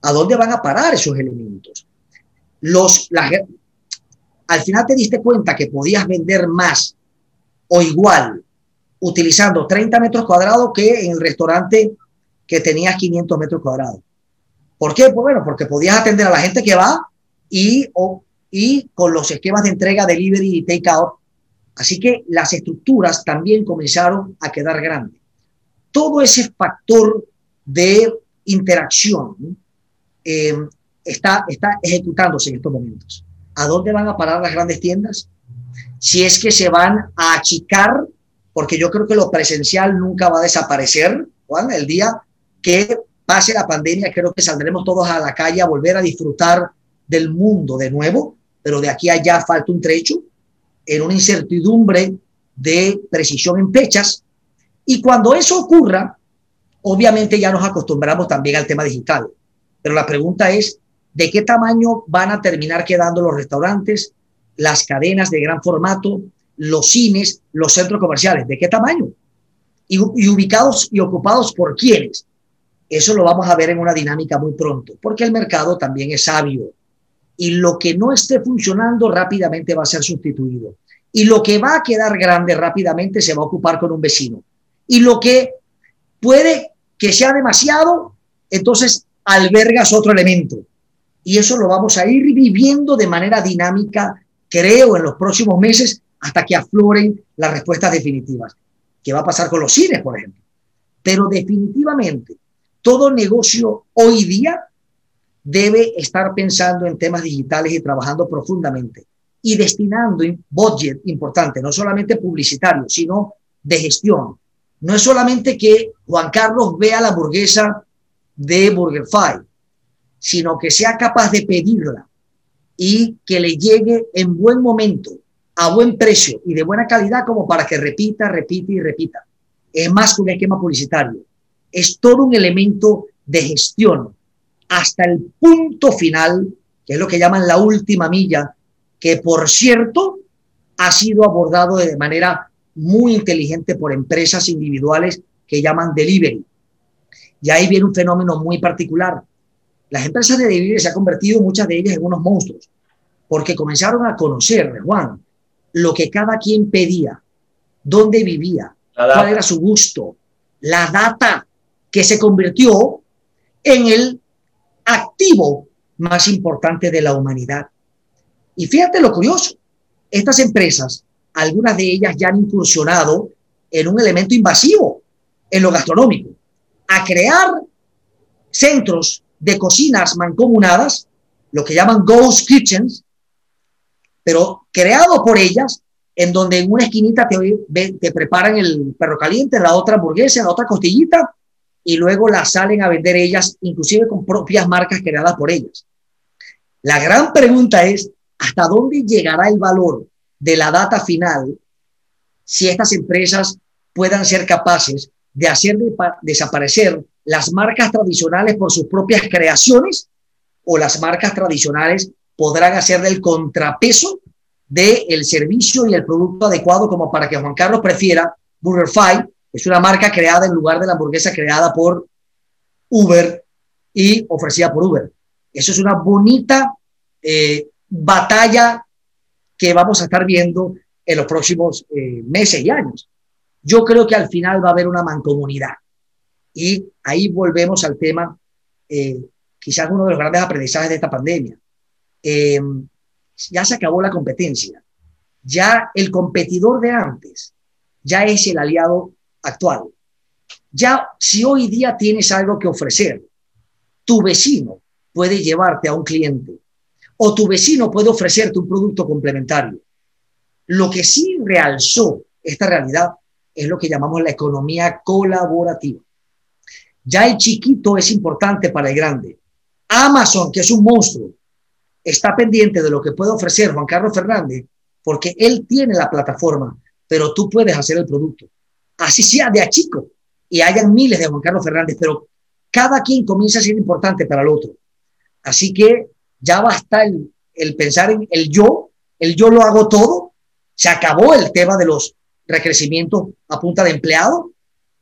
¿A dónde van a parar esos elementos? Los, al final te diste cuenta que podías vender más o igual utilizando 30 metros cuadrados que en el restaurante que tenías 500 metros cuadrados. ¿Por qué? Pues bueno, porque podías atender a la gente que va y, y con los esquemas de entrega, delivery y takeout. Así que las estructuras también comenzaron a quedar grandes. Todo ese factor de interacción eh, está, está ejecutándose en estos momentos. ¿A dónde van a parar las grandes tiendas? Si es que se van a achicar, porque yo creo que lo presencial nunca va a desaparecer, Juan, el día que pase la pandemia, creo que saldremos todos a la calle a volver a disfrutar del mundo de nuevo, pero de aquí a allá falta un trecho, en una incertidumbre de precisión en fechas. Y cuando eso ocurra, obviamente ya nos acostumbramos también al tema digital. Pero la pregunta es, ¿de qué tamaño van a terminar quedando los restaurantes, las cadenas de gran formato, los cines, los centros comerciales? ¿De qué tamaño? Y, ubicados y ocupados por quiénes. Eso lo vamos a ver en una dinámica muy pronto, porque el mercado también es sabio. Y lo que no esté funcionando rápidamente va a ser sustituido. Y lo que va a quedar grande rápidamente se va a ocupar con un vecino. Y lo que puede que sea demasiado, entonces albergas otro elemento. Y eso lo vamos a ir viviendo de manera dinámica, creo, en los próximos meses, hasta que afloren las respuestas definitivas. ¿Qué va a pasar con los cines, por ejemplo? Pero definitivamente todo negocio hoy día debe estar pensando en temas digitales y trabajando profundamente y destinando un budget importante, no solamente publicitario, sino de gestión. No es solamente que Juan Carlos vea la hamburguesa de BurgerFi, sino que sea capaz de pedirla y que le llegue en buen momento, a buen precio y de buena calidad como para que repita, repita y repita. Es más que un esquema publicitario es todo un elemento de gestión hasta el punto final, que es lo que llaman la última milla, que por cierto ha sido abordado de manera muy inteligente por empresas individuales que llaman delivery. Y ahí viene un fenómeno muy particular. Las empresas de delivery se han convertido, muchas de ellas, en unos monstruos, porque comenzaron a conocer, Juan, lo que cada quien pedía, dónde vivía, cuál era su gusto, la data que se convirtió en el activo más importante de la humanidad. Y fíjate lo curioso, estas empresas, algunas de ellas ya han incursionado en un elemento invasivo en lo gastronómico, a crear centros de cocinas mancomunadas, lo que llaman ghost kitchens, pero creado por ellas, en donde en una esquinita te, te preparan el perro caliente, en la otra hamburguesa, la otra costillita, y luego las salen a vender ellas, inclusive con propias marcas creadas por ellas. La gran pregunta es, ¿hasta dónde llegará el valor de la data final si estas empresas puedan ser capaces de hacer desaparecer las marcas tradicionales por sus propias creaciones o las marcas tradicionales podrán hacer del contrapeso del servicio y el producto adecuado como para que Juan Carlos prefiera BurgerFi es una marca creada en lugar de la hamburguesa creada por Uber y ofrecida por Uber. Eso es una bonita eh, batalla que vamos a estar viendo en los próximos eh, meses y años. Yo creo que al final va a haber una mancomunidad. Y ahí volvemos al tema, eh, quizás uno de los grandes aprendizajes de esta pandemia. ya se acabó la competencia. Ya el competidor de antes ya es el aliado actual. Ya si hoy día tienes algo que ofrecer, tu vecino puede llevarte a un cliente o tu vecino puede ofrecerte un producto complementario. Lo que sí realzó esta realidad es lo que llamamos la economía colaborativa. Ya el chiquito es importante para el grande. Amazon, que es un monstruo, está pendiente de lo que puede ofrecer Juan Carlos Fernández, porque él tiene la plataforma, pero tú puedes hacer el producto. Así sea de a chico y hayan miles de Juan Carlos Fernández, pero cada quien comienza a ser importante para el otro. Así que ya basta el, el pensar en el yo, el yo lo hago todo, se acabó el tema de los recrecimientos a punta de empleado,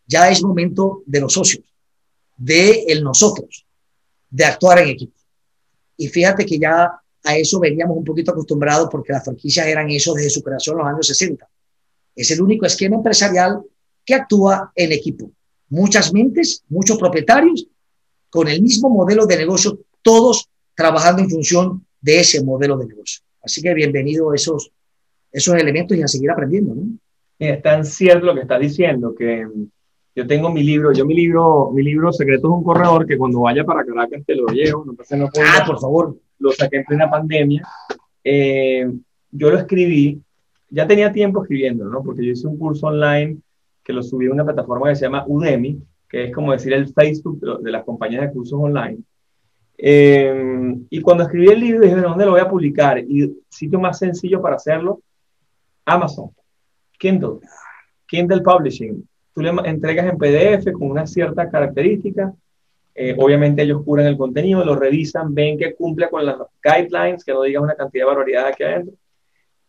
ya es momento de los socios, de el nosotros, de actuar en equipo. Y fíjate que ya a eso veníamos un poquito acostumbrados porque las franquicias eran eso desde su creación en los años 60. Es el único esquema empresarial que actúa en equipo. Muchas mentes, muchos propietarios con el mismo modelo de negocio, todos trabajando en función de ese modelo de negocio. Así que bienvenido a esos, esos elementos y a seguir aprendiendo. ¿no? Es tan cierto lo que está diciendo que yo tengo mi libro, yo mi libro, mi libro Secretos de un Corredor, que cuando vaya para Caracas te lo llevo, no pasa nada. Ah, por favor. Lo saqué en plena pandemia. Eh, yo lo escribí, ya tenía tiempo escribiendo, ¿no? Porque yo hice un curso online que lo subí a una plataforma que se llama Udemy, que es como decir el Facebook de, las compañías de cursos online. Eh, y cuando escribí el libro dije, ¿dónde lo voy a publicar? Y sitio más sencillo para hacerlo, Amazon, Kindle, Kindle Publishing tú le entregas en PDF con una cierta característica. Eh, obviamente ellos curan el contenido, lo revisan, ven que cumple con las guidelines, que no digas una cantidad de barbaridad aquí adentro,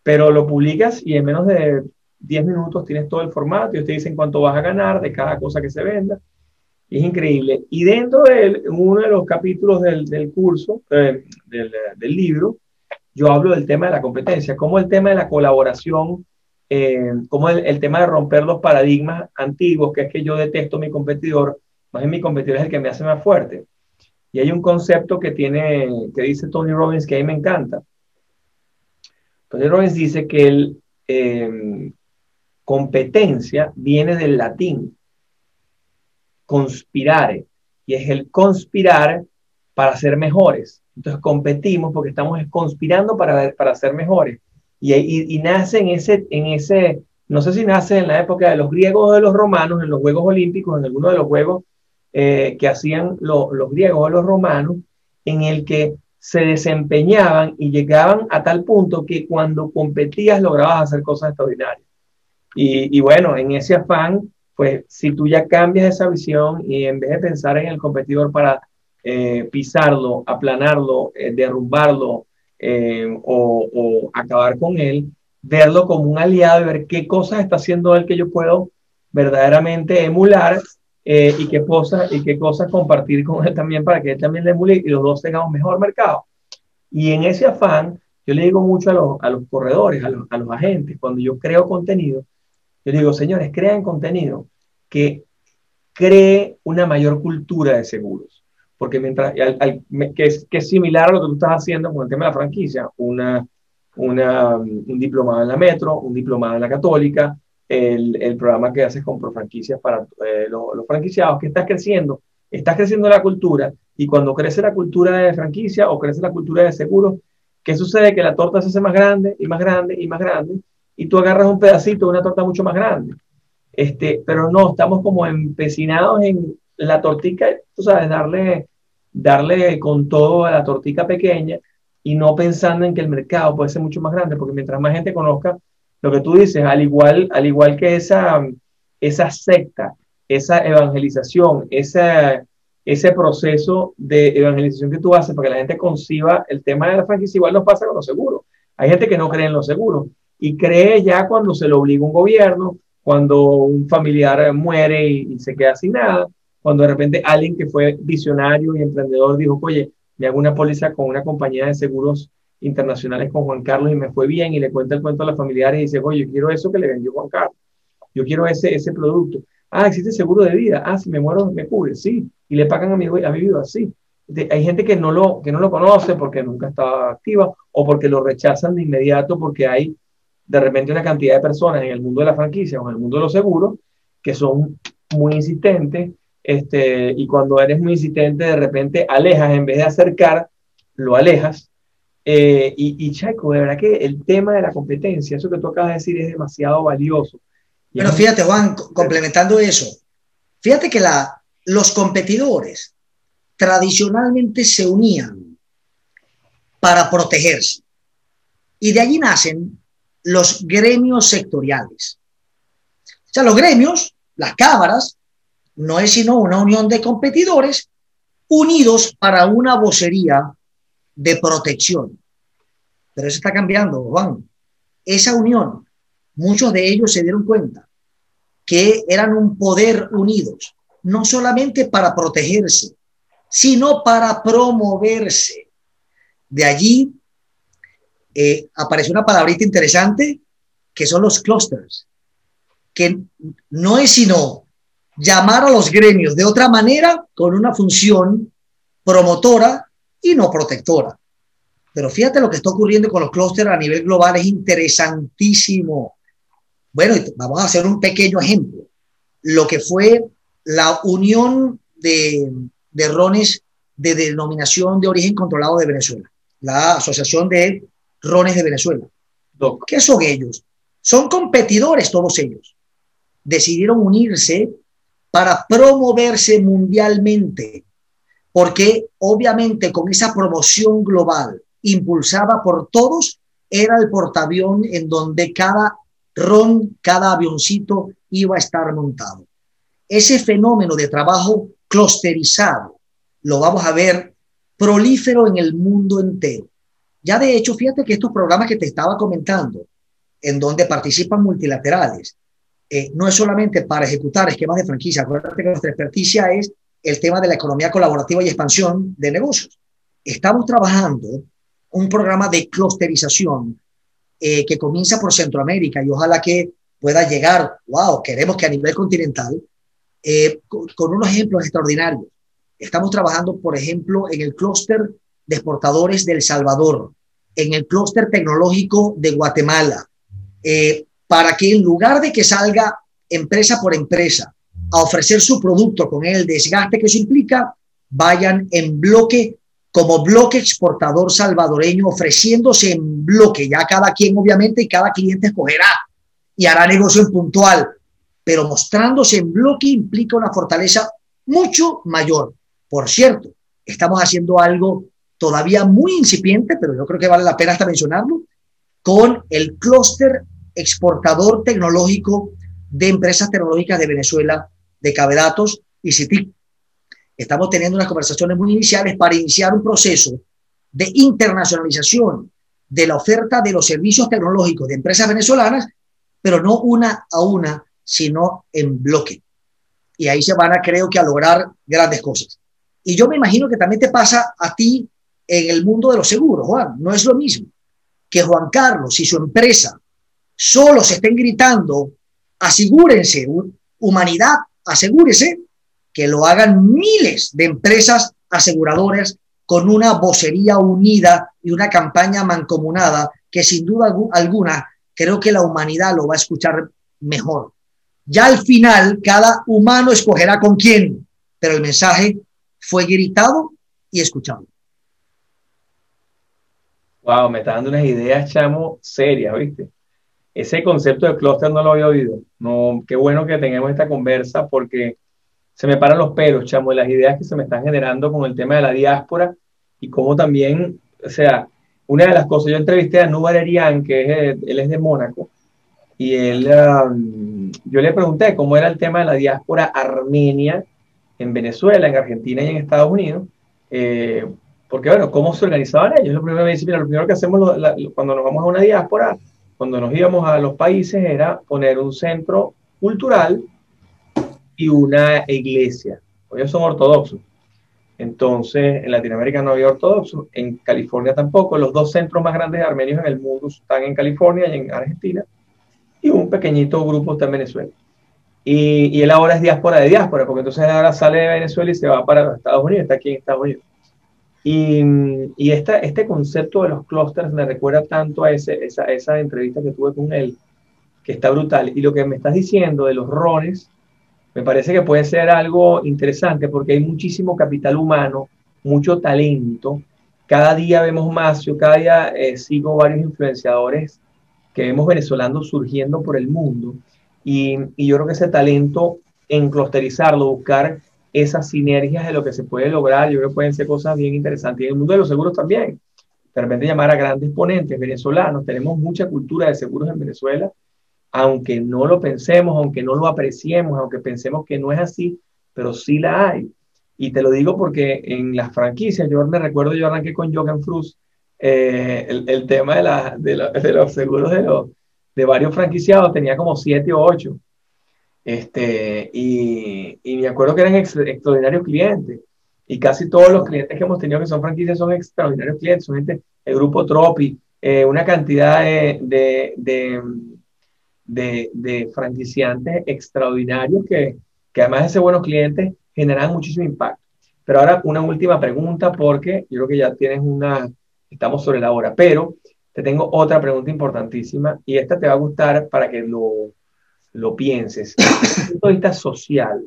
pero lo publicas y en menos de 10 minutos tienes todo el formato y te dicen cuánto vas a ganar de cada cosa que se venda. es increíble. Y dentro de uno de los capítulos del, del curso, eh, del, del libro, yo hablo del tema de la competencia, como el tema de la colaboración eh, como el, tema de romper los paradigmas antiguos, que es que yo detesto a mi competidor, más bien mi competidor es el que me hace más fuerte. Y hay un concepto que tiene, que dice Tony Robbins, que a mí me encanta. Tony Robbins dice que el competencia viene del latín conspirare, y es el conspirar para ser mejores. Entonces competimos porque estamos conspirando para, para ser mejores. Y, nace en ese, en ese, no sé si nace en la época de los griegos o de los romanos, en los Juegos Olímpicos, en alguno de los Juegos eh, que hacían los griegos o los romanos, en el que se desempeñaban y llegaban a tal punto que cuando competías lograbas hacer cosas extraordinarias. Y, bueno, en ese afán, pues si tú ya cambias esa visión y en vez de pensar en el competidor para eh, pisarlo, aplanarlo, eh, derrumbarlo, eh, o, acabar con él, verlo como un aliado y ver qué cosas está haciendo él que yo puedo verdaderamente emular eh, y, qué cosas, y qué cosas compartir con él también para que él también le emule y los dos tengamos mejor mercado. Y en ese afán, yo le digo mucho a los, a los corredores, a los, a los agentes, cuando yo creo contenido, yo digo, señores, crean contenido que cree una mayor cultura de seguros porque mientras, que, es, que, es, similar a lo que tú estás haciendo con el tema de la franquicia, una, una, un diplomado en la Metro, un diplomado en la Católica, el, el programa que haces con franquicias para eh, los, los, franquiciados, que estás creciendo, estás creciendo la cultura, y cuando crece la cultura de franquicia o crece la cultura de seguros, ¿qué sucede? Que la torta se hace más grande y más grande y más grande, y tú agarras un pedacito de una torta mucho más grande. Este, pero no, estamos como empecinados en la tortica, tú sabes, darle darle con todo a la tortica pequeña y no pensando en que el mercado puede ser mucho más grande, porque mientras más gente conozca lo que tú dices, al igual, al igual que esa, esa secta, esa evangelización, ese, ese proceso de evangelización que tú haces para que la gente conciba el tema de la franquicia, igual nos pasa con los seguros. Hay gente que no cree en los seguros y cree ya cuando se lo obliga un gobierno, cuando un familiar muere y se queda sin nada, cuando de repente alguien que fue visionario y emprendedor dijo, oye, me hago una póliza con una compañía de seguros internacionales con Juan Carlos y me fue bien y le cuenta el cuento a los familiares y dice, oye, yo quiero eso que le vendió Juan Carlos, yo quiero ese, ese producto. Ah, existe seguro de vida. Ah, si me muero, me cubre. Sí. Y le pagan a mi, a mi así. hay gente que no, lo, que no lo conoce porque nunca estaba activa o porque lo rechazan de inmediato porque hay de repente una cantidad de personas en el mundo de la franquicia o en el mundo de los seguros que son muy insistentes este, y cuando eres muy insistente, de repente alejas, en vez de acercar, lo alejas. Eh, y, y Chaco, de verdad que el tema de la competencia, eso que tú acabas de decir, es demasiado valioso. Bueno, fíjate, Juan, complementando eso, fíjate que la, los competidores tradicionalmente se unían para protegerse. Y de allí nacen los gremios sectoriales. O sea, los gremios, las cámaras, no es sino una unión de competidores unidos para una vocería de protección. Pero eso está cambiando, Juan. Esa unión, muchos de ellos se dieron cuenta que eran un poder unidos, no solamente para protegerse, sino para promoverse. De allí eh, apareció una palabrita interesante que son los clusters, que no es sino llamar a los gremios de otra manera con una función promotora y no protectora. Pero fíjate lo que está ocurriendo con los clústeres a nivel global, es interesantísimo. Bueno, vamos a hacer un pequeño ejemplo. Lo que fue la unión de, de rones de denominación de origen controlado de Venezuela, la Asociación de Rones de Venezuela. ¿Qué son ellos? Son competidores todos ellos. Decidieron unirse para promoverse mundialmente, porque obviamente con esa promoción global impulsada por todos, era el portaavión en donde cada ron, cada avioncito iba a estar montado. Ese fenómeno de trabajo clusterizado lo vamos a ver prolífero en el mundo entero. Ya de hecho, fíjate que estos programas que te estaba comentando, en donde participan multilaterales, eh, no es solamente para ejecutar esquemas de franquicia. Acuérdate que nuestra experticia es el tema de la economía colaborativa y expansión de negocios. Estamos trabajando un programa de clusterización eh, que comienza por Centroamérica y ojalá que pueda llegar, wow, queremos que a nivel continental, eh, con, con, unos ejemplos extraordinarios. Estamos trabajando, por ejemplo, en el clúster de exportadores de El Salvador, en el clúster tecnológico de Guatemala, eh, para que en lugar de que salga empresa por empresa a ofrecer su producto con el desgaste que eso implica, vayan en bloque como bloque exportador salvadoreño, ofreciéndose en bloque, ya cada quien obviamente y cada cliente escogerá y hará negocio en puntual, pero mostrándose en bloque implica una fortaleza mucho mayor. Por cierto, estamos haciendo algo todavía muy incipiente, pero yo creo que vale la pena hasta mencionarlo, con el clúster exportador tecnológico de empresas tecnológicas de Venezuela, de Cabedatos y CITIC. Estamos teniendo unas conversaciones muy iniciales para iniciar un proceso de internacionalización de la oferta de los servicios tecnológicos de empresas venezolanas, pero no una a una, sino en bloque. Y ahí se van a, creo que, a lograr grandes cosas. Y yo me imagino que también te pasa a ti en el mundo de los seguros, Juan. No es lo mismo que Juan Carlos y su empresa solo se estén gritando, asegúrense, humanidad, asegúrese, que lo hagan miles de empresas aseguradoras con una vocería unida y una campaña mancomunada que sin duda alguna creo que la humanidad lo va a escuchar mejor. Ya al final, cada humano escogerá con quién, pero el mensaje fue gritado y escuchado. Wow, me está dando unas ideas, chamo, serias, ¿viste? Ese concepto de clúster no lo había oído. No, qué bueno que tengamos esta conversa porque se me paran los pelos, chamo, de las ideas que se me están generando con el tema de la diáspora y cómo también, o sea, una de las cosas, yo entrevisté a Nubar Erian, que él es de Mónaco, y él, um, yo le pregunté cómo era el tema de la diáspora armenia en Venezuela, en Argentina y en Estados Unidos, eh, porque bueno, ¿cómo se organizaban ellos? Lo primero, mira, lo primero que hacemos cuando nos vamos a una diáspora, cuando nos íbamos a los países, era poner un centro cultural y una iglesia. Ellos son ortodoxos. Entonces, en Latinoamérica no había ortodoxos, en California tampoco. Los dos centros más grandes armenios en el mundo están en California y en Argentina, y un pequeñito grupo está en Venezuela. Y, y él ahora es diáspora de diáspora, porque entonces ahora sale de Venezuela y se va para Estados Unidos, está aquí en Estados Unidos. Y, y este concepto de los clusters me recuerda tanto a ese, esa, esa entrevista que tuve con él, que está brutal. Y lo que me estás diciendo de los rones, me parece que puede ser algo interesante porque hay muchísimo capital humano, mucho talento. Cada día vemos más, yo cada día eh, sigo varios influenciadores que vemos venezolanos surgiendo por el mundo. Y, y, yo creo que ese talento en clusterizarlo, buscar esas sinergias de lo que se puede lograr. Yo creo que pueden ser cosas bien interesantes. Y en el mundo de los seguros también. De repente llamar a grandes ponentes venezolanos. Tenemos mucha cultura de seguros en Venezuela, aunque no lo pensemos, aunque no lo apreciemos, aunque pensemos que no es así, pero sí la hay. Y te lo digo porque en las franquicias, yo me recuerdo, yo arranqué con Jogan Frus, eh, el, el, tema de, los seguros de varios franquiciados, tenía como siete o ocho. Este, y, y me acuerdo que eran extraordinarios clientes. Y casi todos los clientes que hemos tenido que son franquicias son extraordinarios clientes. Son gente, el grupo Tropi, eh, una cantidad de, de, de, de, franquiciantes extraordinarios que, que además de ser buenos clientes, generan muchísimo impacto. Pero ahora una última pregunta porque yo creo que ya tienes una, estamos sobre la hora, pero te tengo otra pregunta importantísima y esta te va a gustar para que lo, lo pienses. (coughs) Desde el punto de vista social,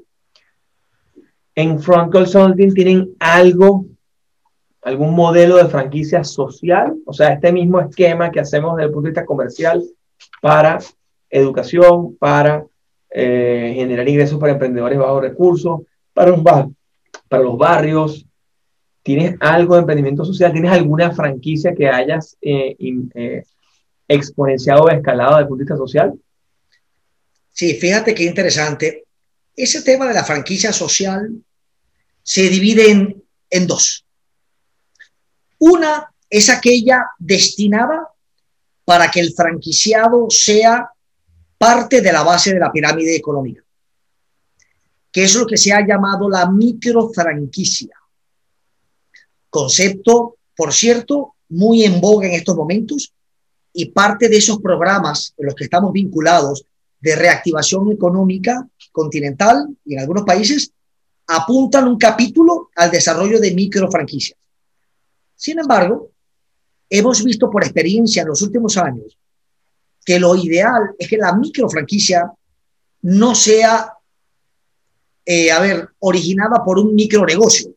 en Front Consulting tienen algo, algún modelo de franquicia social, o sea, este mismo esquema que hacemos desde el punto de vista comercial para educación, para eh, generar ingresos para emprendedores bajos recursos, para, los barrios. ¿Tienes algo de emprendimiento social? ¿Tienes alguna franquicia que hayas eh, eh, exponenciado o escalado desde el punto de vista social? Sí, fíjate qué interesante. Ese tema de la franquicia social se divide en, dos. Una es aquella destinada para que el franquiciado sea parte de la base de la pirámide económica, que es lo que se ha llamado la microfranquicia. Concepto, por cierto, muy en boga en estos momentos y parte de esos programas en los que estamos vinculados de reactivación económica continental y en algunos países apuntan un capítulo al desarrollo de microfranquicias. Sin embargo, hemos visto por experiencia en los últimos años que lo ideal es que la microfranquicia no sea, eh, a ver, originada por un micronegocio,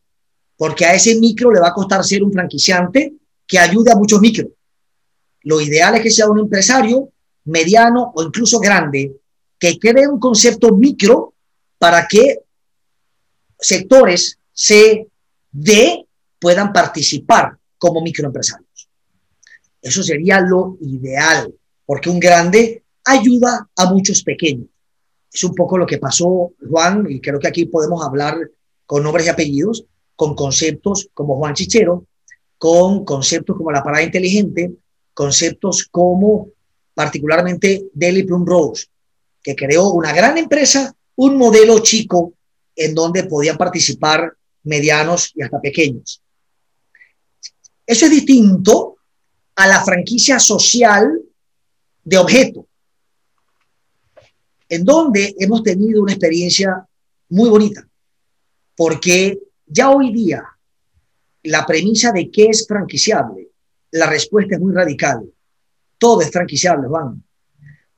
porque a ese micro le va a costar ser un franquiciante que ayude a muchos micros. Lo ideal es que sea un empresario mediano o incluso grande que cree un concepto micro para que sectores C, D puedan participar como microempresarios. Eso sería lo ideal, porque un grande ayuda a muchos pequeños. Es un poco lo que pasó, Juan, y creo que aquí podemos hablar con nombres y apellidos, con conceptos como Juan Chichero, con conceptos como la parada inteligente, conceptos como particularmente Deli Plum Rose, que creó una gran empresa, un modelo chico en donde podían participar medianos y hasta pequeños. Eso es distinto a la franquicia social de objeto, en donde hemos tenido una experiencia muy bonita, porque ya hoy día la premisa de qué es franquiciable, la respuesta es muy radical todo es franquiciable, Juan.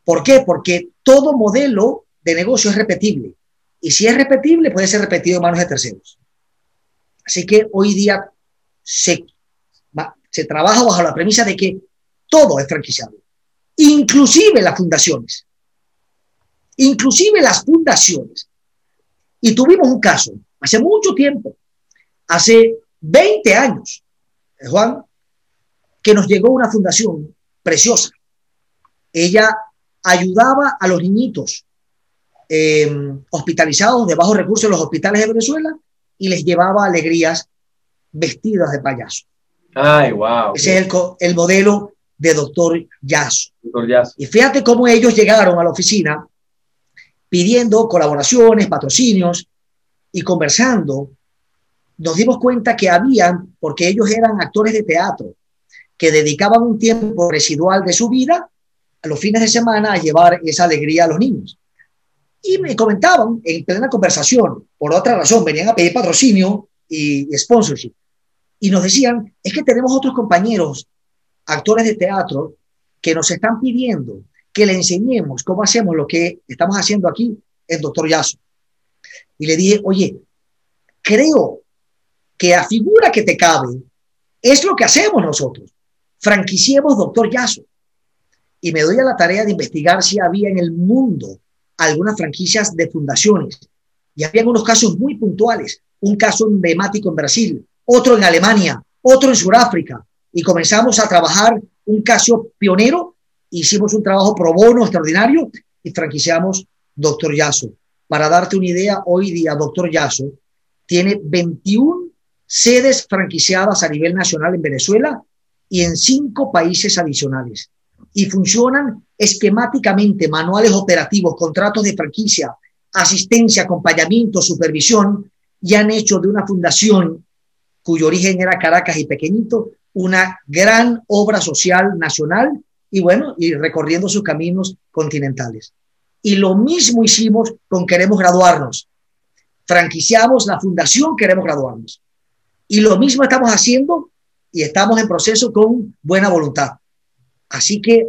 ¿Por qué? Porque todo modelo de negocio es repetible. Y si es repetible, puede ser repetido en manos de terceros. Así que hoy día se, se trabaja bajo la premisa de que todo es franquiciable, inclusive las fundaciones. Inclusive las fundaciones. Y tuvimos un caso hace mucho tiempo, hace 20 años, Juan, que nos llegó una fundación preciosa. Ella ayudaba a los niñitos eh, hospitalizados de bajos recursos en los hospitales de Venezuela y les llevaba alegrías vestidas de payaso. Ay, wow. Ese es el, el modelo de doctor Yaso. doctor Yaso. Y fíjate cómo ellos llegaron a la oficina pidiendo colaboraciones, patrocinios y conversando. Nos dimos cuenta que habían, porque ellos eran actores de teatro, que dedicaban un tiempo residual de su vida a los fines de semana a llevar esa alegría a los niños. Y me comentaban en plena conversación, por otra razón, venían a pedir patrocinio y, sponsorship. Y nos decían, es que tenemos otros compañeros, actores de teatro, que nos están pidiendo que le enseñemos cómo hacemos lo que estamos haciendo aquí el doctor Yaso. Y le dije, oye, creo que a figura que te cabe es lo que hacemos nosotros franquiciemos doctor Yaso. Y me doy a la tarea de investigar si había en el mundo algunas franquicias de fundaciones, Y había unos casos muy puntuales, un caso emblemático en Brasil, otro en Alemania, otro en Sudáfrica, y comenzamos a trabajar un caso pionero, hicimos un trabajo pro bono extraordinario y franquiciamos Doctor Yaso. Para darte una idea, hoy día Doctor Yaso tiene 21 sedes franquiciadas a nivel nacional en Venezuela y en cinco países adicionales. Y funcionan esquemáticamente, manuales operativos, contratos de franquicia, asistencia, acompañamiento, supervisión, y han hecho de una fundación cuyo origen era Caracas y pequeñito, una gran obra social nacional y bueno, y recorriendo sus caminos continentales. Y lo mismo hicimos con Queremos Graduarnos. Franquiciamos la fundación Queremos Graduarnos. Y lo mismo estamos haciendo y estamos en proceso con buena voluntad. Así que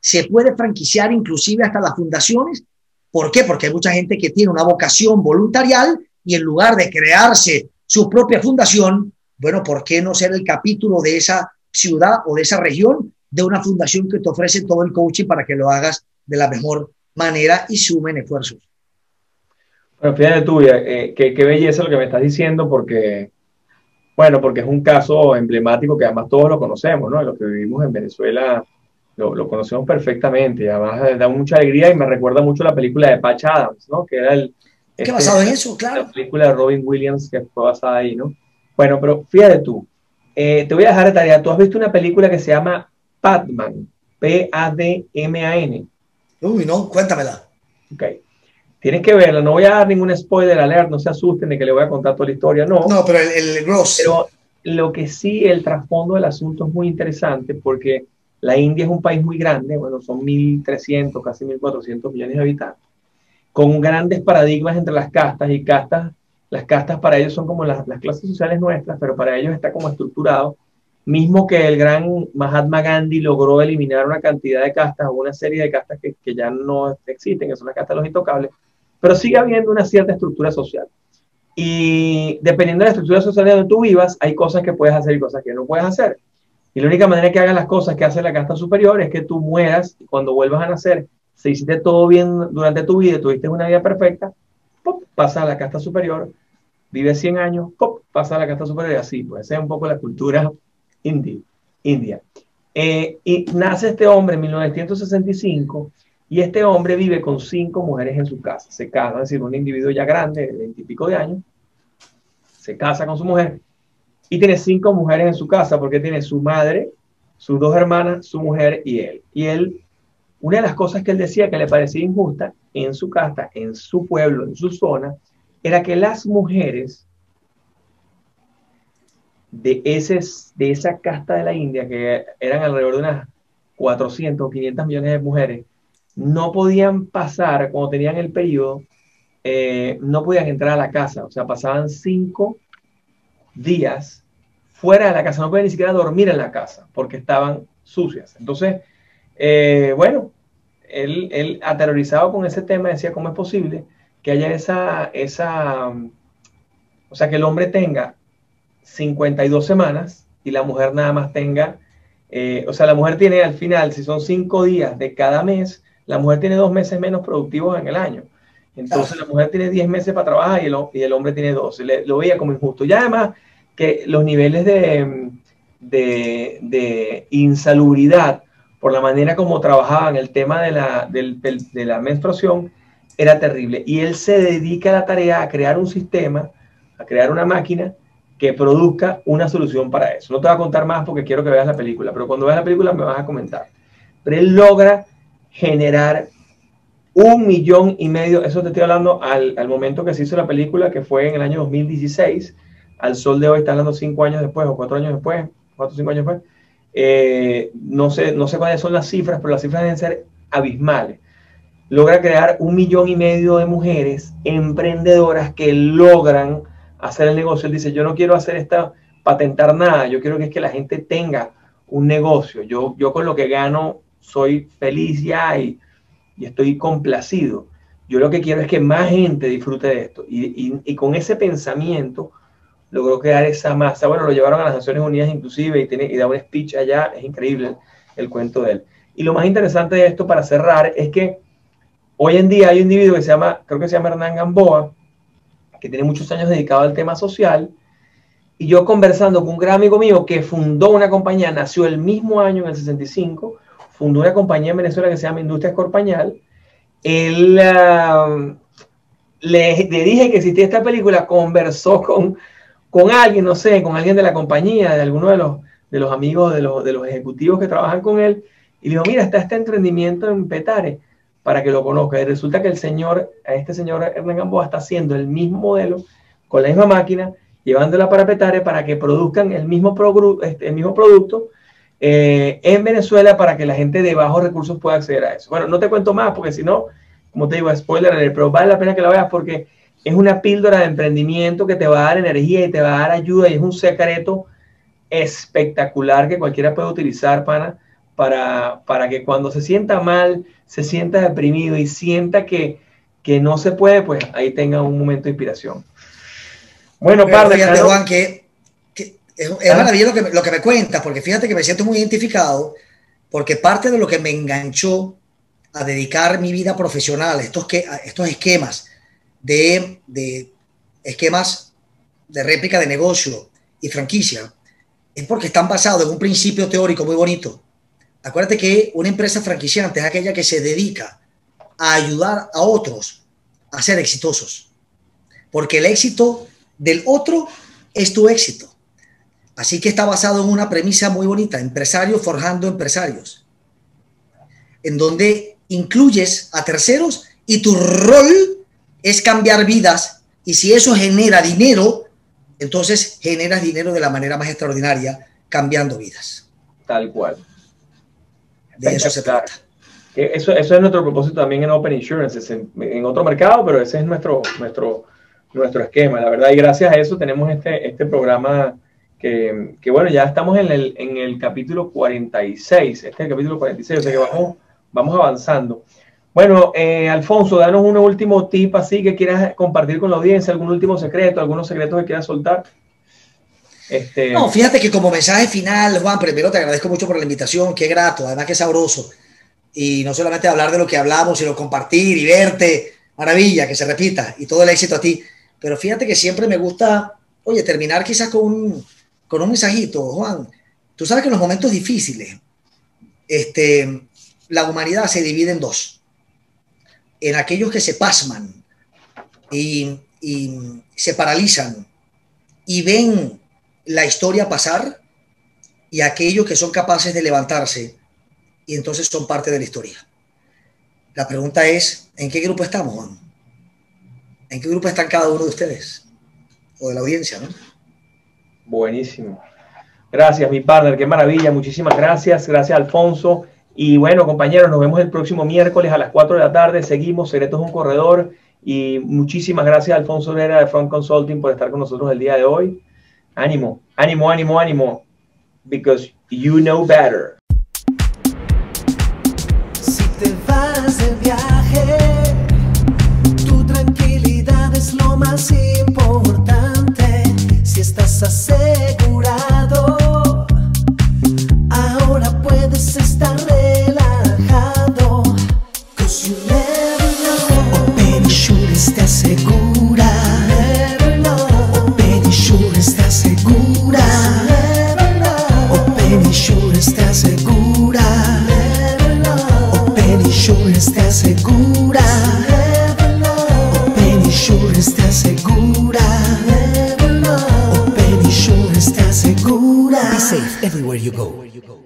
se puede franquiciar inclusive hasta las fundaciones. ¿Por qué? Porque hay mucha gente que tiene una vocación voluntarial y en lugar de crearse su propia fundación, bueno, ¿por qué no ser el capítulo de esa ciudad o de esa región de una fundación que te ofrece todo el coaching para que lo hagas de la mejor manera y sumen esfuerzos? Bueno, fíjate tú, eh, qué, qué belleza lo que me estás diciendo, porque bueno, porque es un caso emblemático que además todos lo conocemos, ¿no? Los que vivimos en Venezuela lo, conocemos perfectamente. Y además da mucha alegría y me recuerda mucho la película de Patch Adams, ¿no? Que era el... ¿Qué este, basado en eso? Claro. La película de Robin Williams que fue basada ahí, ¿no? Bueno, pero fíjate tú, eh, te voy a dejar de tarea. Tú has visto una película que se llama Padman, P-A-D-M-A-N. Uy, no, cuéntamela. Ok. Tienes que verla, no voy a dar ningún spoiler alert, no se asusten de que le voy a contar toda la historia, no. No, pero el, el gross. Pero lo que sí, el trasfondo del asunto es muy interesante porque la India es un país muy grande, bueno, son 1.300, casi 1.400 millones de habitantes, con grandes paradigmas entre las castas y castas, las castas para ellos son como las, las clases sociales nuestras, pero para ellos está como estructurado, mismo que el gran Mahatma Gandhi logró eliminar una cantidad de castas o una serie de castas que, que ya no existen, que son las castas de los intocables, pero sigue habiendo una cierta estructura social. Y dependiendo de la estructura social donde tú vivas, hay cosas que puedes hacer y cosas que no puedes hacer. Y la única manera que hagas las cosas que hace la casta superior es que tú mueras y cuando vuelvas a nacer, si hiciste todo bien durante tu vida, tuviste una vida perfecta, pop, pasa a la casta superior, vive 100 años, pop, pasa a la casta superior y así, pues esa es un poco la cultura india. india. Eh, y nace este hombre en 1965 y este hombre vive con cinco mujeres en su casa. Se casa, es decir, un individuo ya grande, de veintipico de años, se casa con su mujer y tiene cinco mujeres en su casa porque tiene su madre, sus dos hermanas, su mujer y él. Y él, una de las cosas que él decía que le parecía injusta en su casa, en su pueblo, en su zona, era que las mujeres de, ese, de esa casta de la India, que eran alrededor de unas 400 o 500 millones de mujeres, no podían pasar, cuando tenían el periodo, eh, no podían entrar a la casa, o sea, pasaban cinco días fuera de la casa, no podían ni siquiera dormir en la casa porque estaban sucias. Entonces, eh, bueno, él, él, aterrorizado con ese tema decía, ¿cómo es posible que haya esa, esa, o sea, que el hombre tenga 52 semanas y la mujer nada más tenga, eh, o sea, la mujer tiene al final, si son cinco días de cada mes, la mujer tiene dos meses menos productivos en el año. Entonces la mujer tiene 10 meses para trabajar y el, y el hombre tiene 12. lo veía como injusto. Y además que los niveles de, de, insalubridad por la manera como trabajaban el tema de la, de la menstruación era terrible. Y él se dedica a la tarea a crear un sistema, a crear una máquina que produzca una solución para eso. No te voy a contar más porque quiero que veas la película, pero cuando veas la película me vas a comentar. Pero él logra generar un millón y medio, eso te estoy hablando al, momento que se hizo la película, que fue en el año 2016, al sol de hoy está hablando cinco años después o cuatro años después, cuatro o cinco años después, eh, no, sé, no sé cuáles son las cifras, pero las cifras deben ser abismales. Logra crear un millón y medio de mujeres emprendedoras que logran hacer el negocio. Él dice, yo no quiero hacer esta, patentar nada, yo quiero que es que la gente tenga un negocio. Yo, yo con lo que gano soy feliz ya y, estoy complacido. Yo lo que quiero es que más gente disfrute de esto. Y, con ese pensamiento logró crear esa masa. Bueno, lo llevaron a las Naciones Unidas inclusive y, tiene, y da un speech allá. Es increíble el, cuento de él. Y lo más interesante de esto, para cerrar, es que hoy en día hay un individuo que se llama, creo que se llama Hernán Gamboa, que tiene muchos años dedicado al tema social, y yo conversando con un gran amigo mío que fundó una compañía, nació el mismo año, en el 65, fundó una compañía en Venezuela que se llama Industria Corpañal, él uh, le, le, dije que existía esta película, conversó con, con alguien, no sé, con alguien de la compañía, de alguno de los, de los amigos, de los, de los ejecutivos que trabajan con él, y le dijo, mira, está este emprendimiento en Petare, para que lo conozca. Y resulta que el señor, a este señor Hernán Gamboa está haciendo el mismo modelo, con la misma máquina, llevándola para Petare para que produzcan el mismo, este, el mismo producto eh, en Venezuela para que la gente de bajos recursos pueda acceder a eso. Bueno, no te cuento más porque si no, como te digo, spoiler, pero vale la pena que lo veas porque es una píldora de emprendimiento que te va a dar energía y te va a dar ayuda y es un secreto espectacular que cualquiera puede utilizar para, para, para que cuando se sienta mal, se sienta deprimido y sienta que, que no se puede, pues ahí tenga un momento de inspiración. Bueno, padre. Fíjate, Juan, que, es, maravilloso lo que, lo que me cuentas, porque fíjate que me siento muy identificado, porque parte de lo que me enganchó a dedicar mi vida profesional, estos, que, estos esquemas de, de esquemas de réplica de negocio y franquicia, es porque están basados en un principio teórico muy bonito. Acuérdate que una empresa franquiciante es aquella que se dedica a ayudar a otros a ser exitosos. Porque el éxito del otro es tu éxito. Así que está basado en una premisa muy bonita, empresarios forjando empresarios, en donde incluyes a terceros y tu rol es cambiar vidas y si eso genera dinero, entonces generas dinero de la manera más extraordinaria, cambiando vidas. Tal cual. De eso se trata. Eso, eso es nuestro propósito también en Open Insurance, en, en otro mercado, pero ese es nuestro, nuestro, nuestro esquema, la verdad. Y gracias a eso tenemos este, este programa que, bueno, ya estamos en el, en el capítulo 46. Este es el capítulo 46, o sea que vamos, vamos avanzando. Bueno, eh, Alfonso, danos un último tip así que quieras compartir con la audiencia, algún último secreto, algunos secretos que quieras soltar. Este... No, fíjate que como mensaje final, Juan, primero te agradezco mucho por la invitación, qué grato, además que sabroso. Y no solamente hablar de lo que hablamos, sino compartir y verte, maravilla, que se repita, y todo el éxito a ti. Pero fíjate que siempre me gusta, oye, terminar quizás con un, con un mensajito, Juan. Tú sabes que en los momentos difíciles, este, la humanidad se divide en dos. En aquellos que se pasman y, y se paralizan y ven la historia pasar y aquellos que son capaces de levantarse y entonces son parte de la historia. La pregunta es, ¿en qué grupo estamos, Juan? ¿En qué grupo están cada uno de ustedes? O de la audiencia, ¿no? Buenísimo. Gracias, mi partner, qué maravilla. Muchísimas gracias. Gracias, Alfonso. Y bueno, compañeros, nos vemos el próximo miércoles a las 4 de la tarde. Seguimos, Secretos de un Corredor. Y muchísimas gracias, Alfonso Vera de Front Consulting, por estar con nosotros el día de hoy. Ánimo, ánimo, ánimo, ánimo. Because you know better. Si te vas de viaje es lo más. Si estás asegurado, everywhere you go.